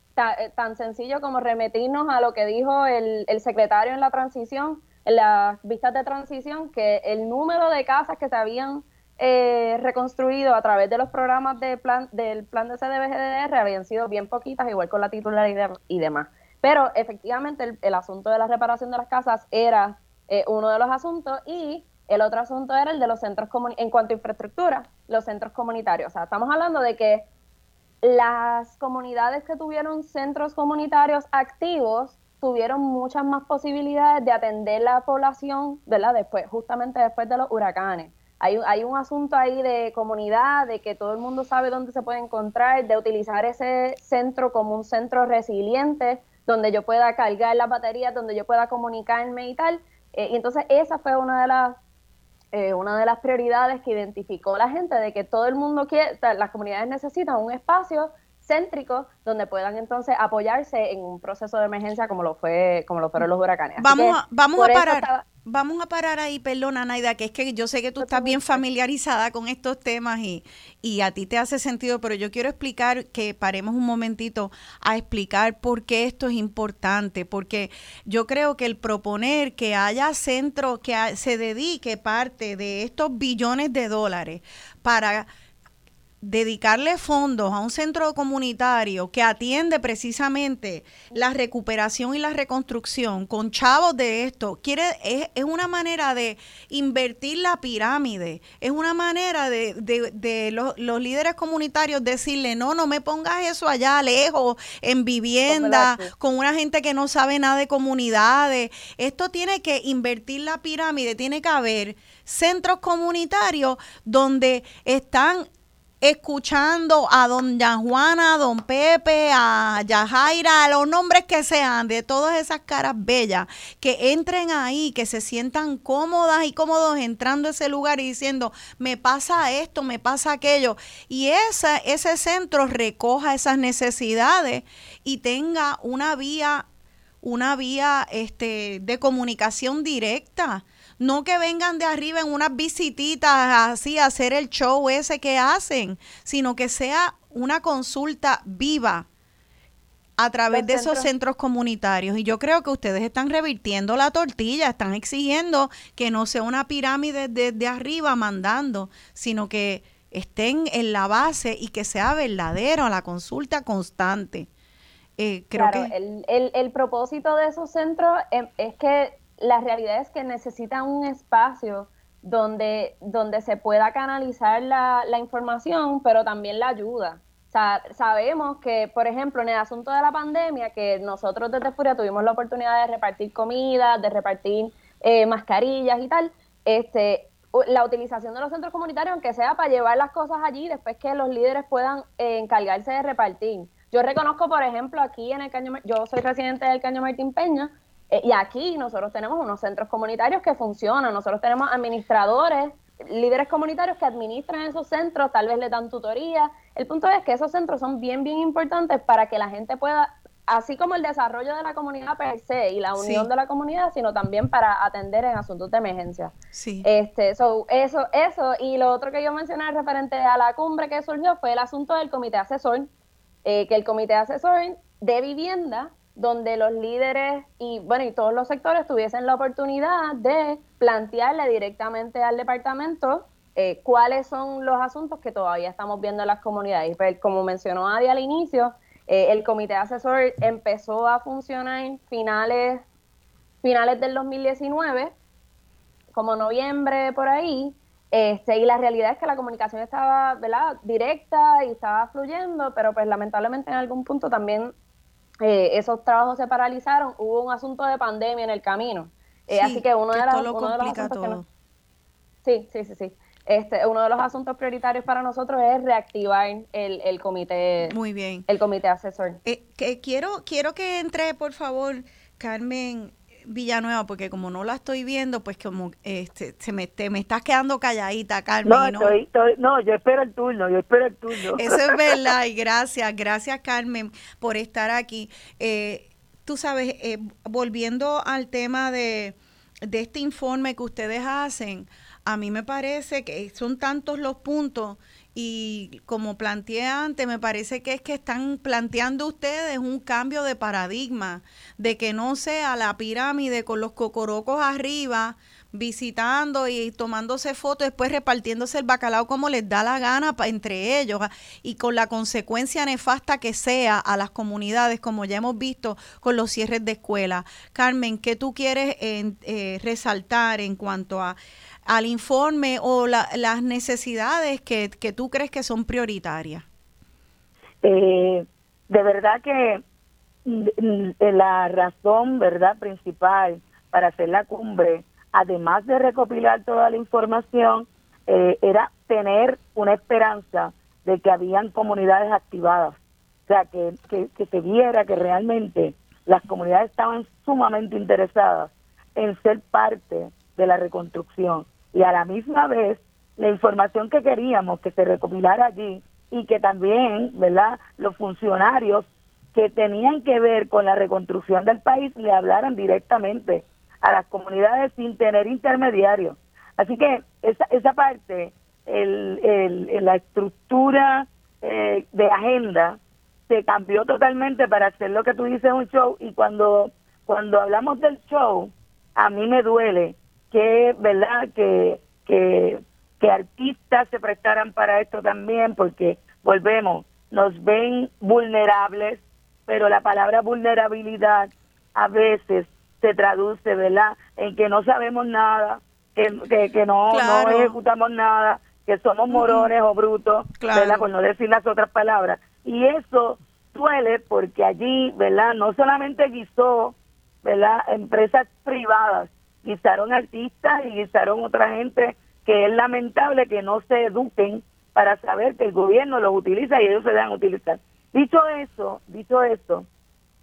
tan sencillo como remitirnos a lo que dijo el, el secretario en la transición, en las vistas de transición que el número de casas que se habían eh, reconstruido a través de los programas de plan, del plan de CDBGDR habían sido bien poquitas, igual con la titularidad y demás. Pero efectivamente el, asunto de la reparación de las casas era eh, uno de los asuntos y el otro asunto era el de los centros en cuanto a infraestructura, los centros comunitarios. O sea, estamos hablando de que las comunidades que tuvieron centros comunitarios activos tuvieron muchas más posibilidades de atender la población, ¿verdad? Después, justamente después de los huracanes. Hay, hay un asunto ahí de comunidad, de que todo el mundo sabe dónde se puede encontrar, de utilizar ese centro como un centro resiliente, donde yo pueda cargar las baterías, donde yo pueda comunicarme y tal. Eh, y entonces esa fue una de las eh, una de las prioridades que identificó la gente de que todo el mundo quiere, las comunidades necesitan un espacio céntricos donde puedan entonces apoyarse en un proceso de emergencia como lo fue como lo fueron los huracanes. vamos a, vamos a parar. Vamos a parar ahí, perdona Naida, que es que yo sé que tú estás bien familiarizada con estos temas y, y a ti te hace sentido, pero yo quiero explicar que paremos un momentito a explicar por qué esto es importante, porque yo creo que el proponer que haya centro, que se dedique parte de estos billones de dólares para dedicarle fondos a un centro comunitario que atiende precisamente la recuperación y la reconstrucción con chavos de esto, quiere, es, es una manera de invertir la pirámide, es una manera de, de, de los, los, líderes comunitarios decirle, no, no me pongas eso allá lejos, en vivienda, con una gente que no sabe nada de comunidades. Esto tiene que invertir la pirámide, tiene que haber centros comunitarios donde están escuchando a don Juana, a don Pepe, a Yajaira, a los nombres que sean, de todas esas caras bellas, que entren ahí, que se sientan cómodas y cómodos entrando a ese lugar y diciendo, me pasa esto, me pasa aquello. Y esa, ese centro recoja esas necesidades y tenga una vía, una vía este, de comunicación directa no que vengan de arriba en unas visititas así a hacer el show ese que hacen, sino que sea una consulta viva a través de esos centros comunitarios. Y yo creo que ustedes están revirtiendo la tortilla, están exigiendo que no sea una pirámide desde arriba mandando, sino que estén en la base y que sea verdadero la consulta constante. Eh, creo que... el, el, el, propósito de esos centros es que la realidad es que necesitan un espacio donde, donde se pueda canalizar la, información, pero también la ayuda sabemos que, por ejemplo, en el asunto de la pandemia, que nosotros desde Furia tuvimos la oportunidad de repartir comida, de repartir eh, mascarillas y tal, este, la utilización de los centros comunitarios, aunque sea para llevar las cosas allí, después que los líderes puedan eh, encargarse de repartir. Yo reconozco, por ejemplo, aquí en el Caño, yo soy residente del Caño Martín Peña, y aquí nosotros tenemos unos centros comunitarios que funcionan, nosotros tenemos administradores líderes comunitarios que administran esos centros, tal vez le dan tutoría. El punto es que esos centros son bien, bien importantes para que la gente pueda, así como el desarrollo de la comunidad per se y la unión de la comunidad, sino también para atender en asuntos de emergencia. Sí. Este, eso, eso, y lo otro que yo mencioné referente a la cumbre que surgió fue el asunto del comité asesor, eh, que el comité asesor de vivienda donde los líderes y bueno y todos los sectores tuviesen la oportunidad de plantearle directamente al departamento eh, cuáles son los asuntos que todavía estamos viendo en las comunidades. Y pues, como mencionó Adi al inicio, eh, el comité asesor empezó a funcionar en finales, finales del 2019, como noviembre por ahí, este, y la realidad es que la comunicación estaba directa y estaba fluyendo, pero pues lamentablemente en algún punto también eh, esos trabajos se paralizaron, hubo un asunto de pandemia en el camino. Eh, así que uno, de, los asuntos sí, sí, sí, sí. Este, uno de los asuntos prioritarios para nosotros es reactivar el, el comité. Muy bien. El comité asesor. Eh, que quiero, quiero que entre, por favor, Carmen, Villanueva, porque como no la estoy viendo, pues como este, se me, te, me estás quedando calladita, Carmen. No, no, yo espero el turno, yo espero el turno. Eso es verdad, y gracias, gracias Carmen por estar aquí. Eh, tú sabes, eh, volviendo al tema de, de este informe que ustedes hacen, a mí me parece que son tantos los puntos y como planteé antes, me parece que es que están planteando ustedes un cambio de paradigma, de que no sea la pirámide con los cocorocos arriba, visitando y tomándose fotos, después repartiéndose el bacalao como les da la gana entre ellos ah, y con la consecuencia nefasta que sea a las comunidades, como ya hemos visto con los cierres de escuela. Carmen, ¿qué tú quieres eh, resaltar en cuanto a al informe o las necesidades que, que, tú crees que son prioritarias? Eh, de verdad que mm, mm, la razón verdad principal para hacer la cumbre, además de recopilar toda la información, eh, era tener una esperanza de que habían comunidades activadas, o sea, que, que se viera que realmente las comunidades estaban sumamente interesadas en ser parte de la reconstrucción y a la misma vez la información que queríamos que se recopilara allí y que también, ¿verdad?, los funcionarios que tenían que ver con la reconstrucción del país le hablaran directamente a las comunidades sin tener intermediarios. Así que esa, esa parte, el, el, la estructura eh, de agenda se cambió totalmente para hacer lo que tú dices un show y cuando cuando hablamos del show a mí me duele que, ¿verdad? Que, que, que artistas se prestaran para esto también, porque volvemos, nos ven vulnerables, pero la palabra vulnerabilidad a veces se traduce, ¿verdad? En que no sabemos nada, que, que, no, no ejecutamos nada, que somos morones o brutos, ¿verdad? Por no decir las otras palabras. Y eso duele porque allí, ¿verdad? No solamente guisó, ¿verdad? Empresas privadas, guisaron artistas y guisaron otra gente que es lamentable que no se eduquen para saber que el gobierno los utiliza y ellos se dejan utilizar. Dicho eso, dicho eso,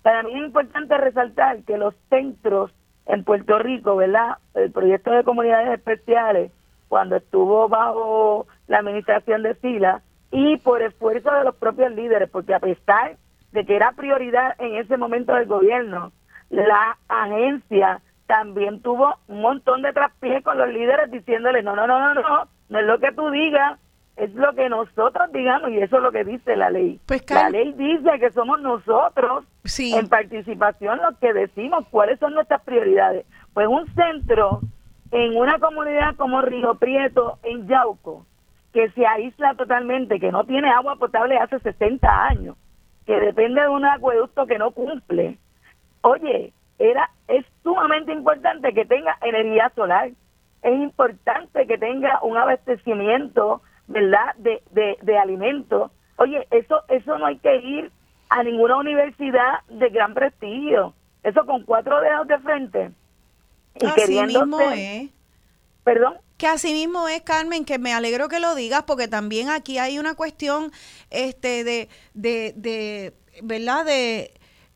para mí es importante resaltar que los centros en Puerto Rico, ¿verdad? El proyecto de comunidades especiales, cuando estuvo bajo la administración de Sila y por esfuerzo de los propios líderes, porque a pesar de que era prioridad en ese momento del gobierno, la agencia también tuvo un montón de traspiés con los líderes diciéndole, no, no, no, no, no, no es lo que tú digas, es lo que nosotros digamos y eso es lo que dice la ley. Pues, la ley dice que somos nosotros en participación los que decimos cuáles son nuestras prioridades. Pues un centro en una comunidad como Río Prieto, en Yauco, que se aísla totalmente, que no tiene agua potable hace 60 años, que depende de un acueducto que no cumple. Oye, era es sumamente importante que tenga energía solar. Es importante que tenga un abastecimiento, ¿verdad?, de, de, de alimentos. Oye, eso eso no hay que ir a ninguna universidad de gran prestigio. Eso con cuatro dedos de frente. Y así mismo es. ¿Perdón? Que así mismo es, Carmen, que me alegro que lo digas, porque también aquí hay una cuestión este de, de, de ¿verdad? De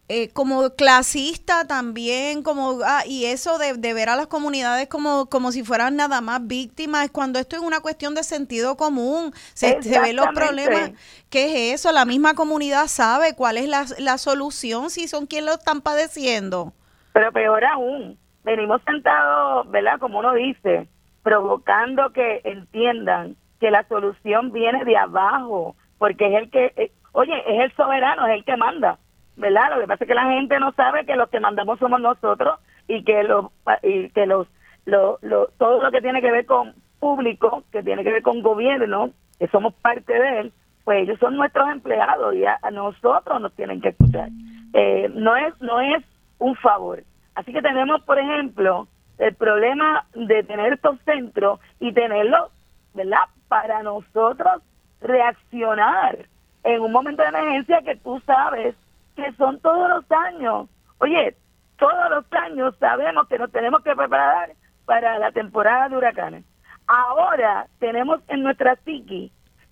eh, como clasista también, como ah, y eso de, ver a las comunidades como, como si fueran nada más víctimas, cuando esto es una cuestión de sentido común, se, se ven los problemas, ¿qué es eso? La misma comunidad sabe cuál es la, la solución si son quienes lo están padeciendo. Pero peor aún, venimos sentados, ¿verdad? Como uno dice, provocando que entiendan que la solución viene de abajo, porque es el que, eh, oye, es el soberano, es el que manda, ¿verdad? Lo que pasa es que la gente no sabe que los que mandamos somos nosotros y que los, y que los, lo, lo, todo lo que tiene que ver con público, que tiene que ver con gobierno, que somos parte de él, pues ellos son nuestros empleados y a, nosotros nos tienen que escuchar. Eh, no es no es un favor. Así que tenemos, por ejemplo, el problema de tener estos centros y tenerlos, ¿verdad? Para nosotros reaccionar en un momento de emergencia que tú sabes que son todos los años. Oye, todos los años sabemos que nos tenemos que preparar para la temporada de huracanes. Ahora tenemos en nuestra psiqui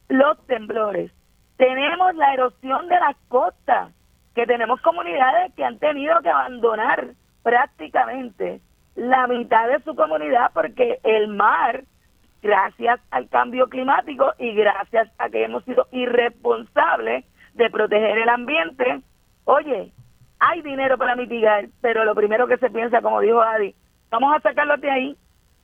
los temblores, tenemos la erosión de las costas, que tenemos comunidades que han tenido que abandonar prácticamente la mitad de su comunidad porque el mar, gracias al cambio climático y gracias a que hemos sido irresponsables de proteger el ambiente, oye, hay dinero para mitigar, pero lo primero que se piensa, como dijo Adi, vamos a sacarlo de ahí,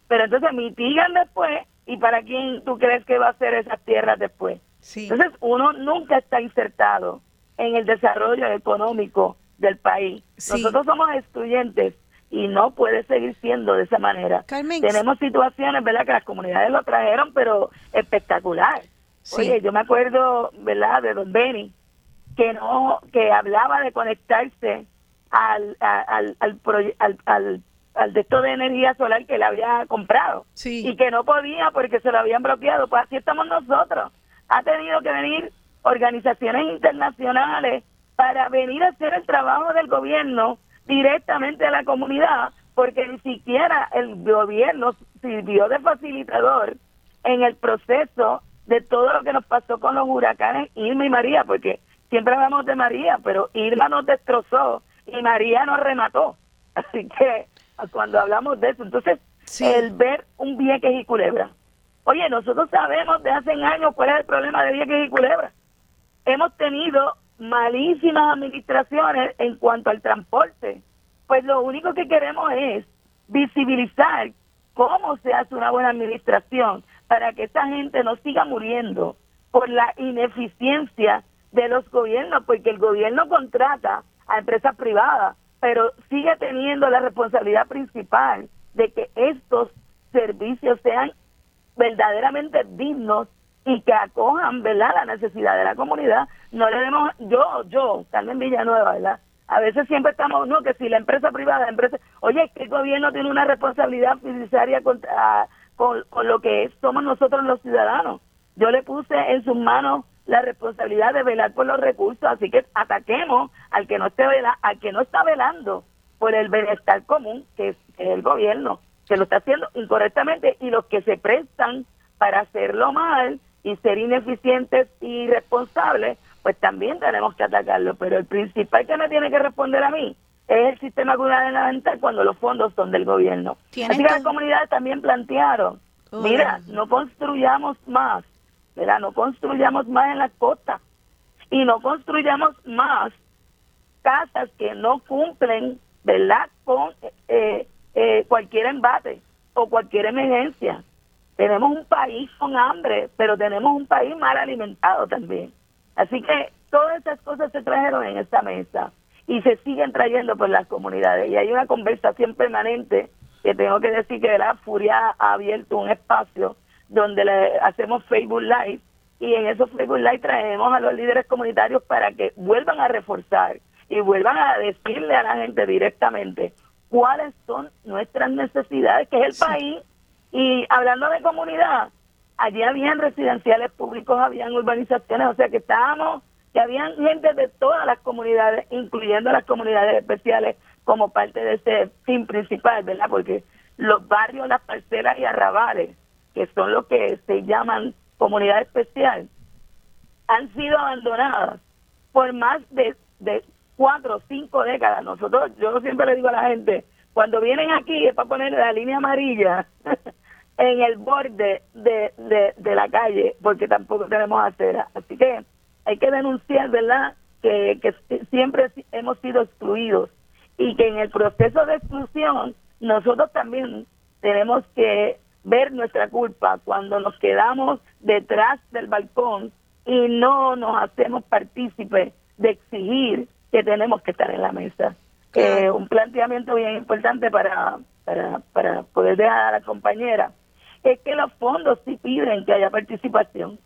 pero entonces mitigan después y para quién tú crees que va a ser esas tierras después. Entonces uno nunca está insertado en el desarrollo económico del país. Nosotros somos estudiantes y no puede seguir siendo de esa manera. Tenemos situaciones, ¿verdad? Que las comunidades lo trajeron, pero espectacular. Oye, yo me acuerdo, ¿verdad? De Don Benny, que no, que hablaba de conectarse al, al, al, al, al, al de esto de energía solar que le había comprado y que no podía porque se lo habían bloqueado. Pues así estamos nosotros. Ha tenido que venir organizaciones internacionales para venir a hacer el trabajo del gobierno directamente a la comunidad, porque ni siquiera el gobierno sirvió de facilitador en el proceso de todo lo que nos pasó con los huracanes Irma y María, porque siempre hablamos de María, pero Irma nos destrozó y María nos remató. Así que cuando hablamos de eso, entonces el ver un Vieques y Culebra. Oye, nosotros sabemos de hace años cuál es el problema de Vieques y Culebra. Hemos tenido malísimas administraciones en cuanto al transporte, pues lo único que queremos es visibilizar cómo se hace una buena administración para que esa gente no siga muriendo por la ineficiencia de los gobiernos, porque el gobierno contrata a empresas privadas, pero sigue teniendo la responsabilidad principal de que estos servicios sean verdaderamente dignos y que acojan, ¿verdad?, la necesidad de la comunidad. No le demos, yo, yo, Carmen Villanueva, ¿verdad? A veces siempre estamos, no, que si la empresa privada, la empresa, oye, que el gobierno tiene una responsabilidad fiduciaria con, con, con lo que somos nosotros los ciudadanos. Yo le puse en sus manos la responsabilidad de velar por los recursos, así que ataquemos al que no esté vela, al que no está velando por el bienestar común, que es el gobierno, que lo está haciendo incorrectamente y los que se prestan para hacerlo mal y ser ineficientes y irresponsables, pues también tenemos que atacarlo. Pero el principal que me tiene que responder a mí es el sistema gubernamental cuando los fondos son del gobierno. Así que las comunidades también plantearon, mira, no construyamos más, ¿verdad? No construyamos más en las costas y no construyamos más casas que no cumplen, ¿verdad? Con eh, eh, cualquier embate o cualquier emergencia. Tenemos un país con hambre, pero tenemos un país mal alimentado también. Así que todas esas cosas se trajeron en esta mesa y se siguen trayendo por las comunidades. Y hay una conversación permanente que tengo que decir que la Furia ha abierto un espacio donde le hacemos Facebook Live y en esos Facebook Live traemos a los líderes comunitarios para que vuelvan a reforzar y vuelvan a decirle a la gente directamente cuáles son nuestras necesidades, que es el país. Y hablando de comunidad, allí habían residenciales públicos, habían urbanizaciones, o sea que estábamos, que habían gente de todas las comunidades, incluyendo las comunidades especiales, como parte de ese fin principal, ¿verdad? Porque los barrios, las parcelas y arrabales, que son los que se llaman comunidad especial, han sido abandonadas por más de, de cuatro o cinco décadas. Nosotros, yo siempre le digo a la gente, cuando vienen aquí es para poner la línea amarilla en el borde de, de, la calle, porque tampoco tenemos acera. Así que hay que denunciar, ¿verdad?, que, que siempre hemos sido excluidos y que en el proceso de exclusión nosotros también tenemos que ver nuestra culpa cuando nos quedamos detrás del balcón y no nos hacemos partícipes de exigir que tenemos que estar en la mesa. Eh, un planteamiento bien importante para, para, para poder dejar a la compañera es que los fondos sí piden que haya participación,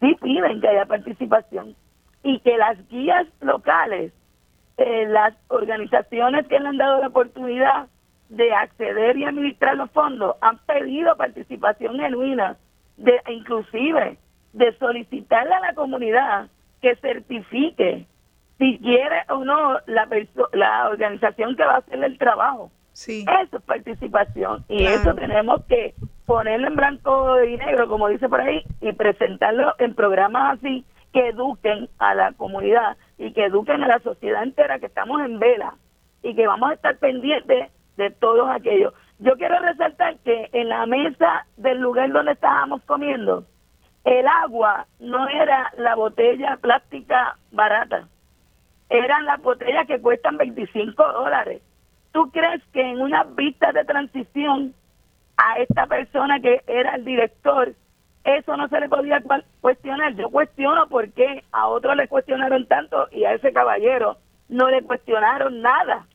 sí piden que haya participación y que las guías locales, eh, las organizaciones que le han dado la oportunidad de acceder y administrar los fondos han pedido participación genuina, de inclusive de solicitarle a la comunidad que certifique si quiere o no la, la organización que va a hacer el trabajo. Sí. Eso es participación y eso tenemos que ponerlo en blanco y negro, como dice por ahí, y presentarlo en programas así que eduquen a la comunidad y que eduquen a la sociedad entera que estamos en vela y que vamos a estar pendientes de todos aquellos. Yo quiero resaltar que en la mesa del lugar donde estábamos comiendo, el agua no era la botella plástica barata eran las botellas que cuestan 25 dólares. ¿Tú crees que en una vista de transición a esta persona que era el director, eso no se le podía cuestionar? Yo cuestiono por qué a otros le cuestionaron tanto y a ese caballero no le cuestionaron nada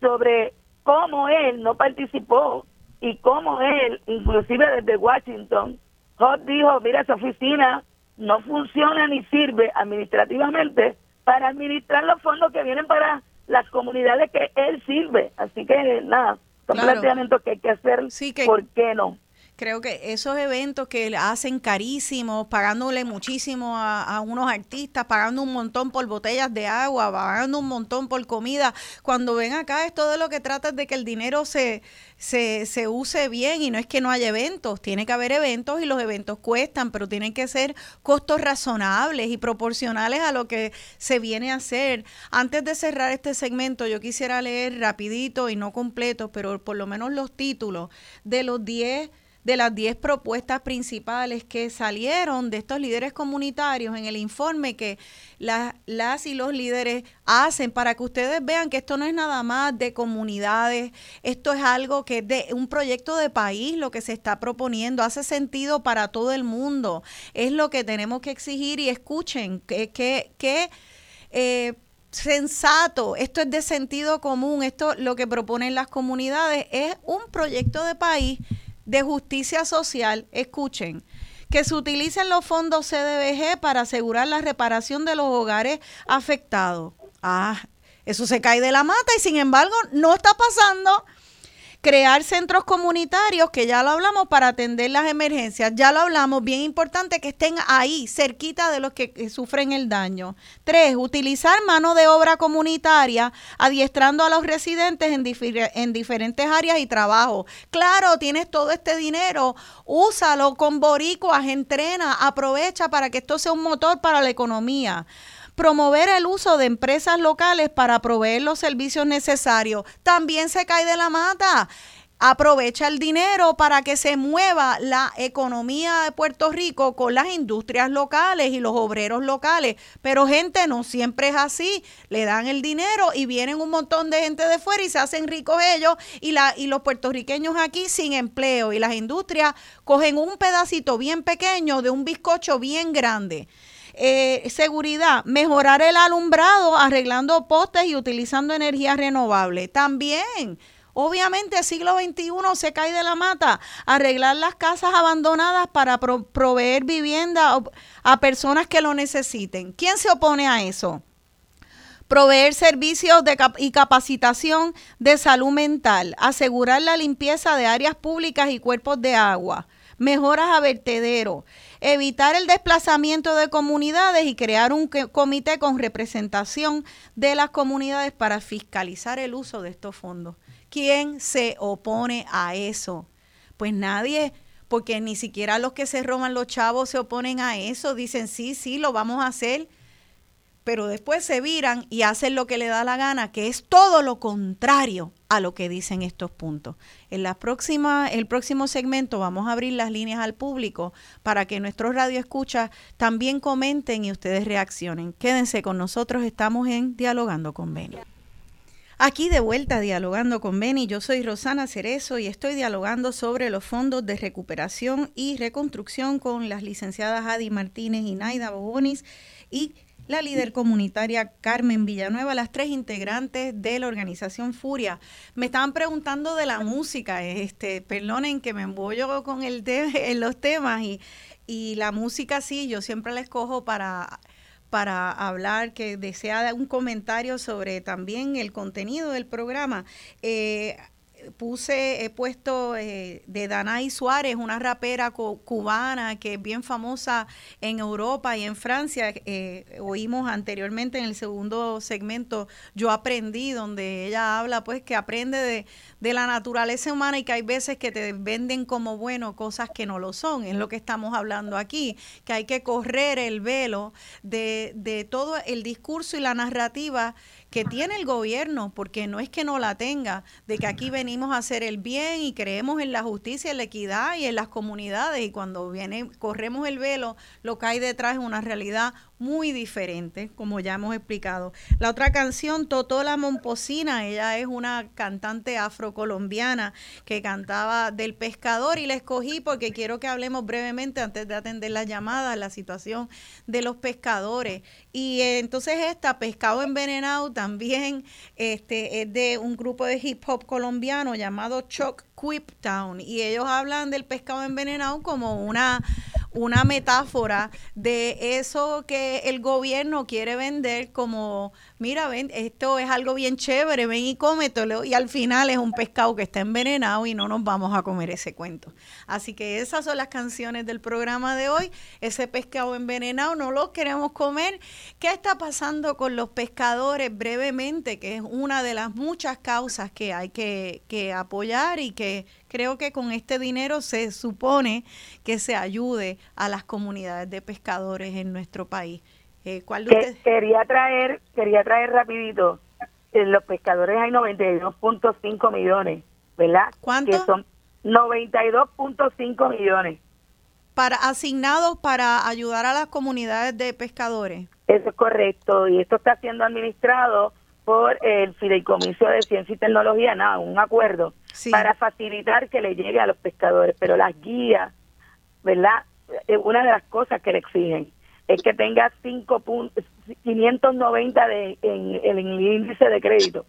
sobre cómo él no participó y cómo él, inclusive desde Washington, Hot dijo, mira, esa oficina no funciona ni sirve administrativamente para administrar los fondos que vienen para las comunidades que él sirve. Así que nada, son planteamientos que hay que hacer. ¿Por qué no? Creo que esos eventos que hacen carísimos, pagándole muchísimo a, unos artistas, pagando un montón por botellas de agua, pagando un montón por comida, cuando ven acá es todo lo que trata de que el dinero se, se, se use bien y no es que no haya eventos, tiene que haber eventos y los eventos cuestan, pero tienen que ser costos razonables y proporcionales a lo que se viene a hacer. Antes de cerrar este segmento, yo quisiera leer rapidito y no completo, pero por lo menos los títulos de los 10 de las 10 propuestas principales que salieron de estos líderes comunitarios en el informe que las y los líderes hacen para que ustedes vean que esto no es nada más de comunidades, esto es algo que es de un proyecto de país lo que se está proponiendo, hace sentido para todo el mundo, es lo que tenemos que exigir y escuchen que, que, que eh, sensato, esto es de sentido común, esto lo que proponen las comunidades es un proyecto de país de justicia social, escuchen, que se utilicen los fondos CDBG para asegurar la reparación de los hogares afectados. Ah, eso se cae de la mata y sin embargo no está pasando crear centros comunitarios, que ya lo hablamos, para atender las emergencias. Ya lo hablamos, bien importante que estén ahí, cerquita de los que, sufren el daño. Tres, utilizar mano de obra comunitaria, adiestrando a los residentes en, en diferentes áreas y trabajo. Claro, tienes todo este dinero, úsalo con boricuas, entrena, aprovecha para que esto sea un motor para la economía promover el uso de empresas locales para proveer los servicios necesarios. También se cae de la mata. aprovecha el dinero para que se mueva la economía de Puerto Rico con las industrias locales y los obreros locales. Pero gente, no siempre es así. Le dan el dinero y vienen un montón de gente de fuera y se hacen ricos ellos y, los puertorriqueños aquí sin empleo y las industrias cogen un pedacito bien pequeño de un bizcocho bien grande. Eh, seguridad, mejorar el alumbrado arreglando postes y utilizando energía renovable. También Obviamente siglo XXI se cae de la mata. Arreglar las casas abandonadas para proveer vivienda a personas que lo necesiten. ¿Quién se opone a eso? Proveer servicios de y capacitación de salud mental. Asegurar la limpieza de áreas públicas y cuerpos de agua. Mejoras a vertederos evitar el desplazamiento de comunidades y crear un comité con representación de las comunidades para fiscalizar el uso de estos fondos. ¿Quién se opone a eso? Pues nadie, porque ni siquiera los que se roban los chavos se oponen a eso. Dicen, sí, sí, lo vamos a hacer. Pero después se viran y hacen lo que le da la gana, que es todo lo contrario a lo que dicen estos puntos. En la próxima, el próximo segmento vamos a abrir las líneas al público para que nuestros radioescuchas también comenten y ustedes reaccionen. Quédense con nosotros, estamos en Dialogando con Beni. Aquí de vuelta dialogando con Beni, yo soy Rosana Cerezo y estoy dialogando sobre los fondos de recuperación y reconstrucción con las licenciadas Adi Martínez y Naida Bobonis y la líder comunitaria Carmen Villanueva, las tres integrantes de la organización Furia. Me estaban preguntando de la música, este, perdonen que me embollo con el en los temas y, y la música sí, yo siempre la escojo para para hablar, que desea un comentario sobre también el contenido del programa. Eh, puse, he puesto eh, de Danay Suárez, una rapera cubana que es bien famosa en Europa y en Francia. Eh, oímos anteriormente en el segundo segmento, Yo aprendí, donde ella habla pues que aprende de, de la naturaleza humana y que hay veces que te venden como bueno cosas que no lo son. Es lo que estamos hablando aquí, que hay que correr el velo de, de todo el discurso y la narrativa que tiene el gobierno, porque no es que no la tenga, de que aquí venimos a hacer el bien y creemos en la justicia, en la equidad y en las comunidades y cuando viene corremos el velo, lo que hay detrás es una realidad muy diferente, como ya hemos explicado. La otra canción, Totola Momposina, ella es una cantante afrocolombiana que cantaba del pescador y la escogí porque quiero que hablemos brevemente antes de atender las llamadas, la situación de los pescadores. Y eh, entonces esta, Pescado Envenenado, también este, es de un grupo de hip hop colombiano llamado Choc Quip Town y ellos hablan del pescado envenenado como una una metáfora de eso que el gobierno quiere vender como, mira, ven, esto es algo bien chévere, ven y cómetelo, y al final es un pescado que está envenenado y no nos vamos a comer ese cuento. Así que esas son las canciones del programa de hoy, ese pescado envenenado no lo queremos comer. ¿Qué está pasando con los pescadores brevemente? Que es una de las muchas causas que hay que, que apoyar y que creo que con este dinero se supone que se ayude a las comunidades de pescadores en nuestro país. Eh, ¿cuál Quería traer, quería traer rapidito, en eh, los pescadores hay 92.5 millones, ¿verdad? ¿Cuánto? Que son 92.5 millones. Para, asignados para ayudar a las comunidades de pescadores. Eso es correcto, y esto está siendo administrado por el Fideicomiso de Ciencia y Tecnología, nada, un acuerdo para facilitar que le llegue a los pescadores, pero las guías, ¿verdad? Eh, una de las cosas que le exigen es que tenga cinco 590 de, en, en el índice de crédito.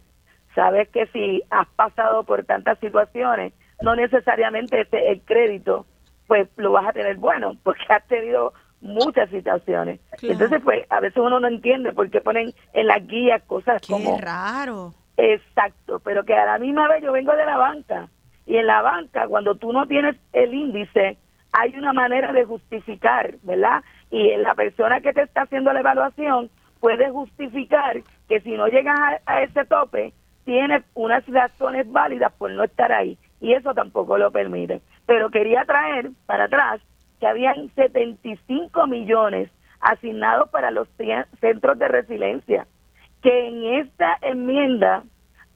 Sabes que si has pasado por tantas situaciones, no necesariamente este, el crédito pues lo vas a tener bueno, porque has tenido muchas situaciones. Entonces, pues, a veces uno no entiende por qué ponen en las guías cosas qué como... raro. Exacto, pero que a la misma vez yo vengo de la banca y en la banca cuando tú no tienes el índice hay una manera de justificar, ¿verdad? Y la persona que te está haciendo la evaluación puede justificar que si no llegas a, ese tope tienes unas razones válidas por no estar ahí y eso tampoco lo permite. Pero quería traer para atrás que habían 75 millones asignados para los centros de resiliencia que en esta enmienda,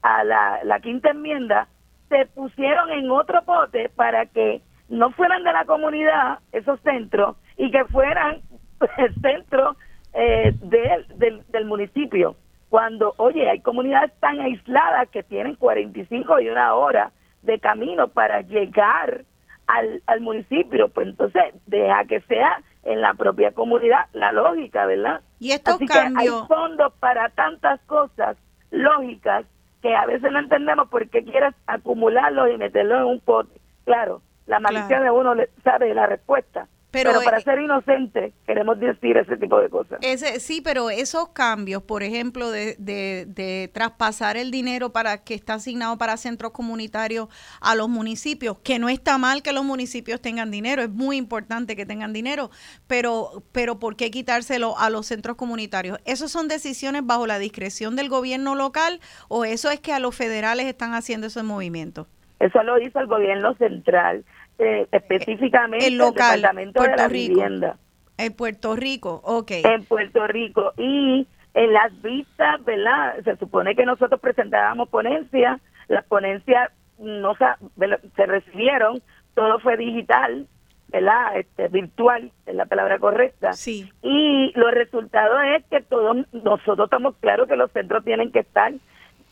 a la, quinta enmienda, se pusieron en otro pote para que no fueran de la comunidad esos centros y que fueran el centro eh, del, del municipio. Cuando, oye, hay comunidades tan aisladas que tienen 45 y una hora de camino para llegar al, al municipio, pues entonces deja que sea en la propia comunidad la lógica, ¿verdad? Y estos Así cambios... que hay fondos para tantas cosas lógicas que a veces no entendemos por qué quieres acumularlos y meterlos en un pote. Claro, la malicia de uno le sabe la respuesta, pero, para eh, ser inocente queremos decir ese tipo de cosas. Ese, sí, pero esos cambios, por ejemplo, de, de, de, traspasar el dinero para que está asignado para centros comunitarios a los municipios, que no está mal que los municipios tengan dinero, es muy importante que tengan dinero, pero, pero ¿por qué quitárselo a los centros comunitarios? ¿Esos son decisiones bajo la discreción del gobierno local o eso es que a los federales están haciendo esos movimientos? Eso lo hizo el gobierno central. Eh, específicamente el, local, Departamento Puerto de la Rico. Vivienda. En Puerto Rico, ok. En Puerto Rico. Y en las vistas, ¿verdad? Se supone que nosotros presentábamos ponencias, las ponencias no se recibieron, todo fue digital, ¿verdad? Este, virtual, es la palabra correcta. Sí. Y los resultados es que todos nosotros estamos claros que los centros tienen que estar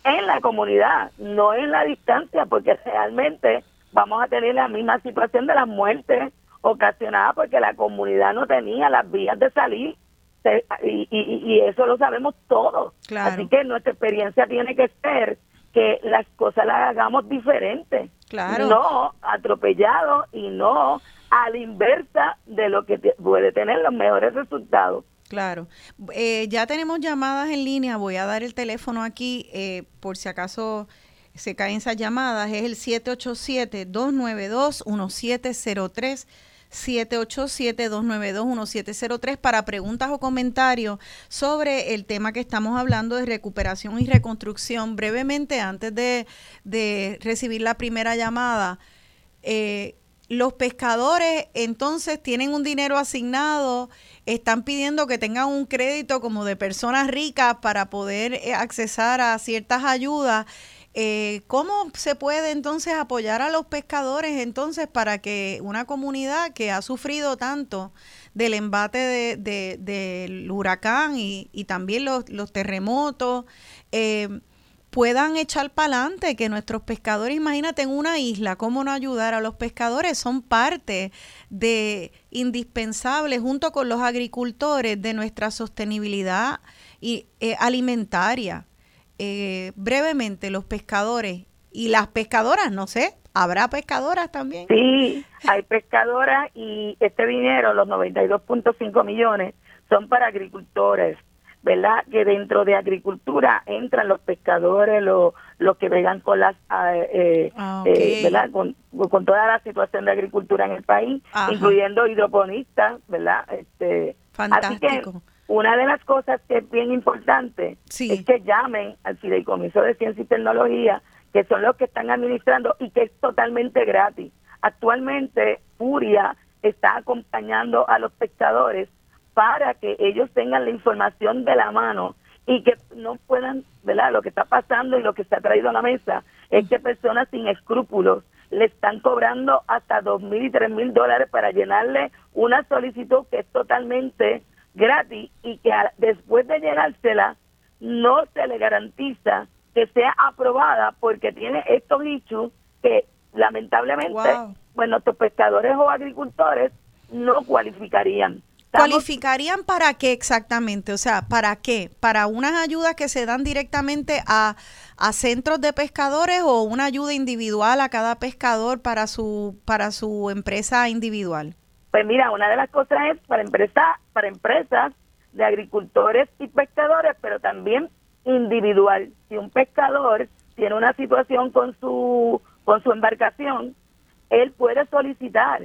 en la comunidad, no en la distancia, porque realmente vamos a tener la misma situación de las muertes ocasionadas porque la comunidad no tenía las vías de salir y, y, y eso lo sabemos todos. Claro. Así que nuestra experiencia tiene que ser que las cosas las hagamos diferentes. Claro. No atropellado y no a la inversa de lo que puede tener los mejores resultados. Claro. Eh, ya tenemos llamadas en línea. Voy a dar el teléfono aquí eh, por si acaso se caen esas llamadas. Es el 787-292-1703. 787-292-1703 para preguntas o comentarios sobre el tema que estamos hablando de recuperación y reconstrucción. Brevemente, antes de, de recibir la primera llamada, eh, los pescadores entonces tienen un dinero asignado, están pidiendo que tengan un crédito como de personas ricas para poder eh, accesar a ciertas ayudas. Eh, ¿Cómo se puede entonces apoyar a los pescadores entonces para que una comunidad que ha sufrido tanto del embate de, de, del huracán y, también los, los terremotos, eh, puedan echar para adelante, que nuestros pescadores, imagínate en una isla, cómo no ayudar a los pescadores, son parte de indispensable junto con los agricultores de nuestra sostenibilidad y, eh, alimentaria. Eh, brevemente, los pescadores y las pescadoras, no sé, ¿habrá pescadoras también? Sí, hay pescadoras y este dinero, los 92.5 millones, son para agricultores. ¿verdad? Que dentro de agricultura entran los pescadores, los, los que vegan con las, eh, Ah, eh. ¿verdad? Con, con toda la situación de agricultura en el país, Ajá. incluyendo hidroponistas, ¿verdad? Este, Así que Fantástico. Una de las cosas que es bien importante Sí. es que llamen al Fideicomiso de Ciencia y Tecnología, que son los que están administrando y que es totalmente gratis. Actualmente, Furia está acompañando a los pescadores para que ellos tengan la información de la mano y que no puedan, ¿verdad? Lo que está pasando y lo que se ha traído a la mesa es que personas sin escrúpulos le están cobrando hasta dos mil y tres mil dólares para llenarle una solicitud que es totalmente gratis y que a- después de llenársela no se le garantiza que sea aprobada porque tiene estos issues que lamentablemente, Wow. bueno, nuestros pescadores o agricultores no cualificarían. Estamos- ¿Cualificarían para qué exactamente? O sea, ¿para qué? ¿Para unas ayudas que se dan directamente a, a centros de pescadores o una ayuda individual a cada pescador para su, para su empresa individual? Pues mira, una de las cosas es para empresas, para empresas de agricultores y pescadores, pero también individual. Si un pescador tiene una situación con su con su embarcación, él puede solicitar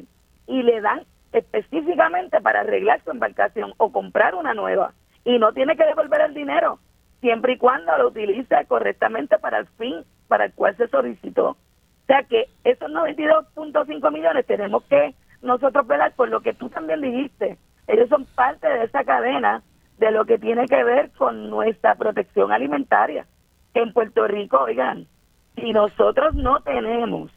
y le dan específicamente para arreglar su embarcación o comprar una nueva y no tiene que devolver el dinero siempre y cuando lo utilice correctamente para el fin para el cual se solicitó. O sea que esos 92.5 millones tenemos que nosotros velar por lo que tú también dijiste. Ellos son parte de esa cadena de lo que tiene que ver con nuestra protección alimentaria. En Puerto Rico, oigan, si nosotros no tenemos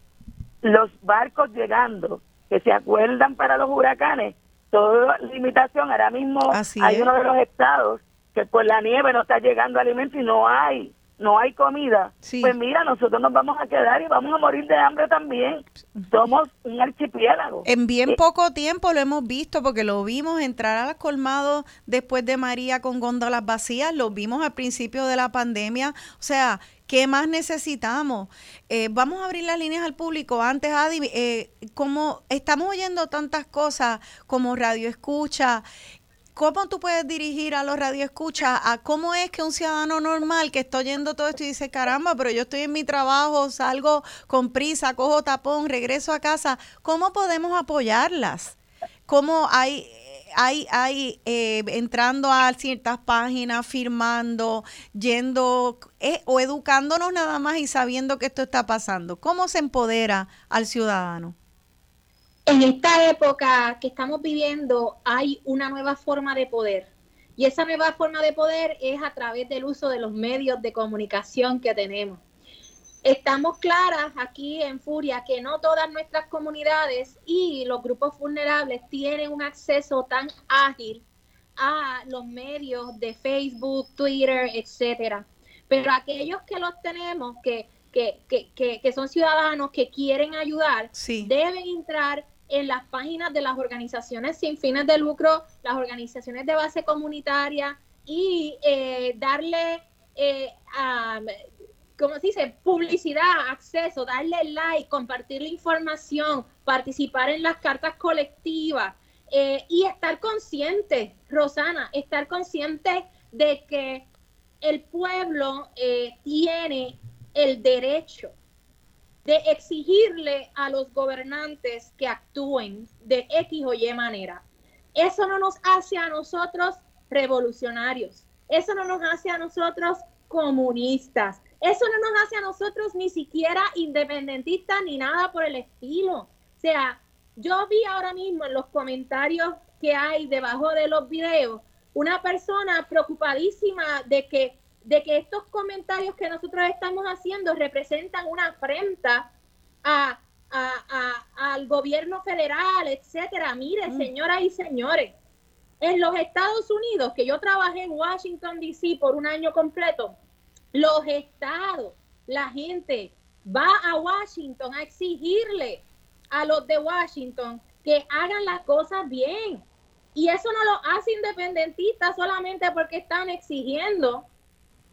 los barcos llegando, que se acuerdan para los huracanes, toda limitación, ahora mismo hay uno de los estados que por la nieve no está llegando alimento y no hay no hay comida, pues mira, nosotros nos vamos a quedar y vamos a morir de hambre también. Somos un archipiélago. En bien eh, poco tiempo lo hemos visto porque lo vimos entrar a los colmados después de María con góndolas vacías, lo vimos al principio de la pandemia. O sea, ¿Qué más necesitamos? Eh, vamos a abrir las líneas al público. Antes, Adi, eh, como estamos oyendo tantas cosas como radio escucha ¿Cómo tú puedes dirigir a los radioescuchas a cómo es que un ciudadano normal que está oyendo todo esto y dice, caramba, pero yo estoy en mi trabajo, salgo con prisa, cojo tapón, regreso a casa, ¿cómo podemos apoyarlas? ¿Cómo hay, hay, hay eh, entrando a ciertas páginas, firmando, yendo eh, o educándonos nada más y sabiendo que esto está pasando? ¿Cómo se empodera al ciudadano? En esta época que estamos viviendo hay una nueva forma de poder y esa nueva forma de poder es a través del uso de los medios de comunicación que tenemos. Estamos claras aquí en Furia que no todas nuestras comunidades y los grupos vulnerables tienen un acceso tan ágil a los medios de Facebook, Twitter, etcétera. Pero aquellos que los tenemos, que, que, que, que, son ciudadanos que quieren ayudar, deben entrar en las páginas de las organizaciones sin fines de lucro, las organizaciones de base comunitaria y eh, darle, eh, ¿cómo se dice? Publicidad, acceso, darle like, compartir la información, participar en las cartas colectivas eh, y estar consciente, Rosana, estar consciente de que el pueblo eh, tiene el derecho de exigirle a los gobernantes que actúen de X o Y manera. Eso no nos hace a nosotros revolucionarios, eso no nos hace a nosotros comunistas, eso no nos hace a nosotros ni siquiera independentistas ni nada por el estilo. O sea, yo vi ahora mismo en los comentarios que hay debajo de los videos una persona preocupadísima de que de que estos comentarios que nosotros estamos haciendo representan una afrenta a, al gobierno federal, etcétera. Mire, mm. señoras y señores, en los Estados Unidos, que yo trabajé en Washington, D.C. por un año completo, los estados, la gente va a Washington a exigirle a los de Washington que hagan las cosas bien. Y eso no lo hace independentistas solamente porque están exigiendo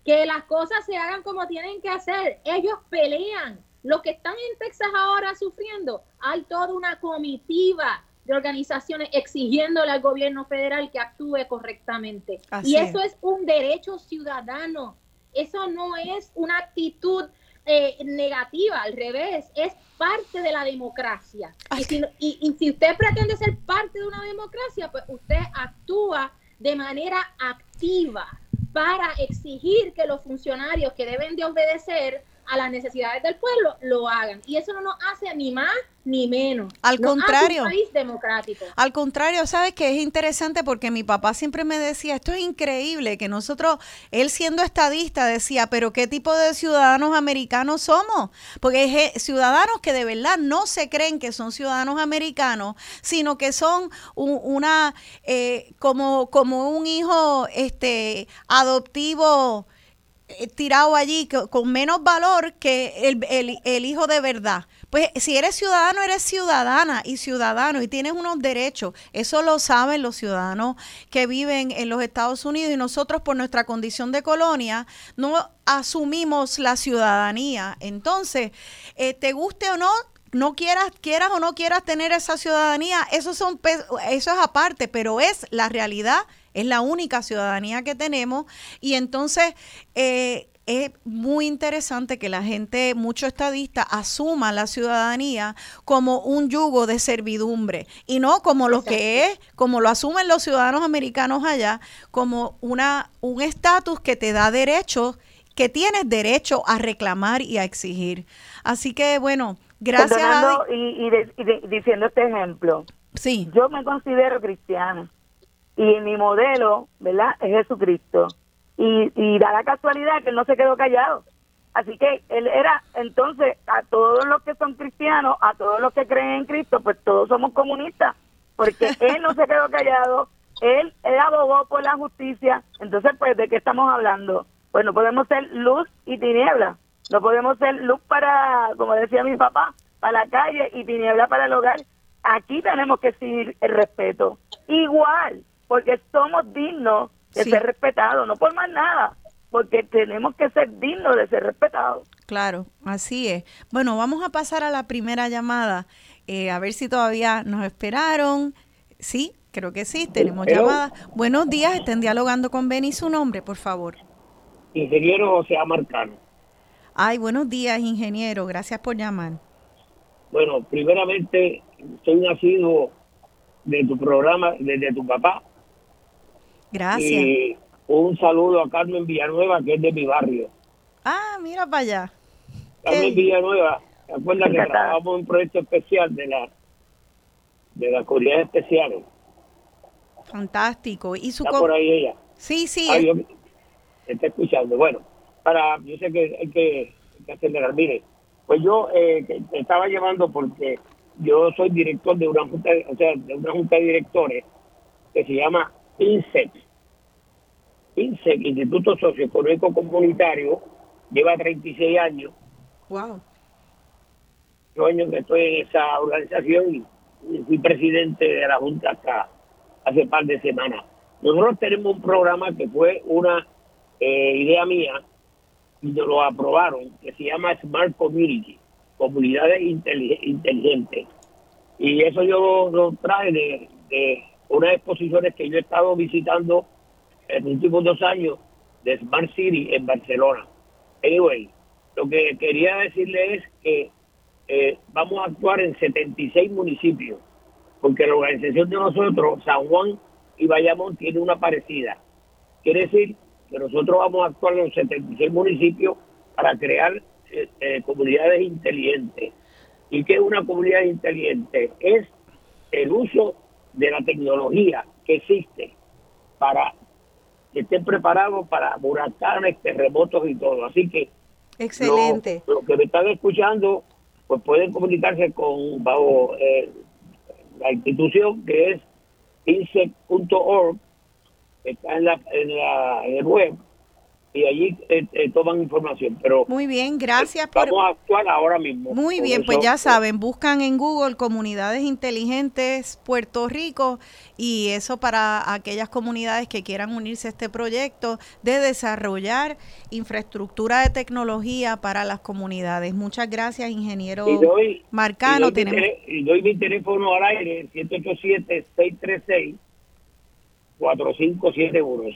que las cosas se hagan como tienen que hacer. Ellos pelean. Los que están en Texas ahora sufriendo, hay toda una comitiva de organizaciones exigiéndole al gobierno federal que actúe correctamente. y eso es. un derecho ciudadano. Eso no es una actitud eh, negativa, al revés, es parte de la democracia. Y si, y si usted pretende ser parte de una democracia, pues usted actúa de manera activa para exigir que los funcionarios que deben de obedecer a las necesidades del pueblo lo hagan. Y eso no nos hace ni más ni menos. Al contrario. un país democrático. Al contrario, sabes que es interesante porque mi papá siempre me decía, esto es increíble, que nosotros, él siendo estadista, decía, pero ¿qué tipo de ciudadanos americanos somos? Porque es ciudadanos que de verdad no se creen que son ciudadanos americanos, sino que son una, eh, como, como un hijo este, adoptivo eh, tirado allí con menos valor que el, el, hijo de verdad. Pues si eres ciudadano, eres ciudadana y ciudadano y tienes unos derechos. Eso lo saben los ciudadanos que viven en los Estados Unidos y nosotros por nuestra condición de colonia no asumimos la ciudadanía. Entonces, eh, te guste o no, no quieras, quieras o no quieras tener esa ciudadanía, eso, son, eso es aparte, pero es la realidad es la única ciudadanía que tenemos y entonces eh, es muy interesante que la gente, mucho estadista, asuma la ciudadanía como un yugo de servidumbre y no como lo que es, como lo asumen los ciudadanos americanos allá, como una un estatus que te da derechos, que tienes derecho a reclamar y a exigir. Así que bueno, gracias. y, y diciendo este ejemplo, sí. yo me considero cristiana y mi modelo, ¿verdad? Es Jesucristo. Y, y da la casualidad que él no se quedó callado. Así que él era, entonces, a todos los que son cristianos, a todos los que creen en Cristo, pues todos somos comunistas, porque él no se quedó callado, él, él abogó por la justicia, entonces, pues, ¿de qué estamos hablando? Pues no podemos ser luz y tiniebla, no podemos ser luz para, como decía mi papá, para la calle y tiniebla para el hogar. Aquí tenemos que seguir el respeto. Igual, porque somos dignos de ser respetados, no por más nada, porque tenemos que ser dignos de ser respetados. Claro, así es. Bueno, vamos a pasar a la primera llamada, eh, a ver si todavía nos esperaron. Sí, creo que sí, tenemos llamada. Buenos días, estén dialogando con Beni, su nombre, por favor. Ingeniero José Amarcano. Ay, buenos días, ingeniero, gracias por llamar. Bueno, primeramente, soy nacido de tu programa, desde tu papá. Gracias. Y un saludo a Carmen Villanueva, que es de mi barrio. Ah, mira para allá. Carmen Villanueva, ¿te acuerdas que trabajamos en un proyecto especial de la de las comunidades especiales? Fantástico. ¿Y su ¿Está por ahí ella? Sí, sí. Ah, está escuchando. Bueno, para, yo sé que hay que, que acelerar. Mire, pues yo eh, estaba llevando porque yo soy director de una junta, o sea, de una junta de directores que se llama INSEC. INSEC, Instituto Socioeconómico Comunitario, lleva 36 años. Wow. Yo años que estoy en esa organización y fui presidente de la junta hasta hace par de semanas. Nosotros tenemos un programa que fue una eh, idea mía y nos lo aprobaron, que se llama Smart Community, comunidades inteligentes. Y eso yo lo trae de, de unas exposiciones que yo he estado visitando en los últimos dos años de Smart City en Barcelona. Anyway, lo que quería decirle es que eh, vamos a actuar en 76 municipios, porque la organización de nosotros, San Juan y Bayamón, tiene una parecida. Quiere decir que nosotros vamos a actuar en los 76 municipios para crear eh, eh, comunidades inteligentes. ¿Y qué es una comunidad inteligente? Es el uso de la tecnología que existe para que estén preparados para huracanes, terremotos y todo. Así que excelente. Los que me están escuchando, pues pueden comunicarse con bajo eh, la institución que es insect.org está en la, en la el web y allí eh, eh, toman información. Pero muy bien, gracias por. Vamos a actuar ahora mismo. Muy bien, pues ya saben, buscan en Google comunidades inteligentes Puerto Rico y eso para aquellas comunidades que quieran unirse a este proyecto de desarrollar infraestructura de tecnología para las comunidades. Muchas gracias, ingeniero Marcano. Y doy, mi, y doy mi teléfono al aire, 787 636 4571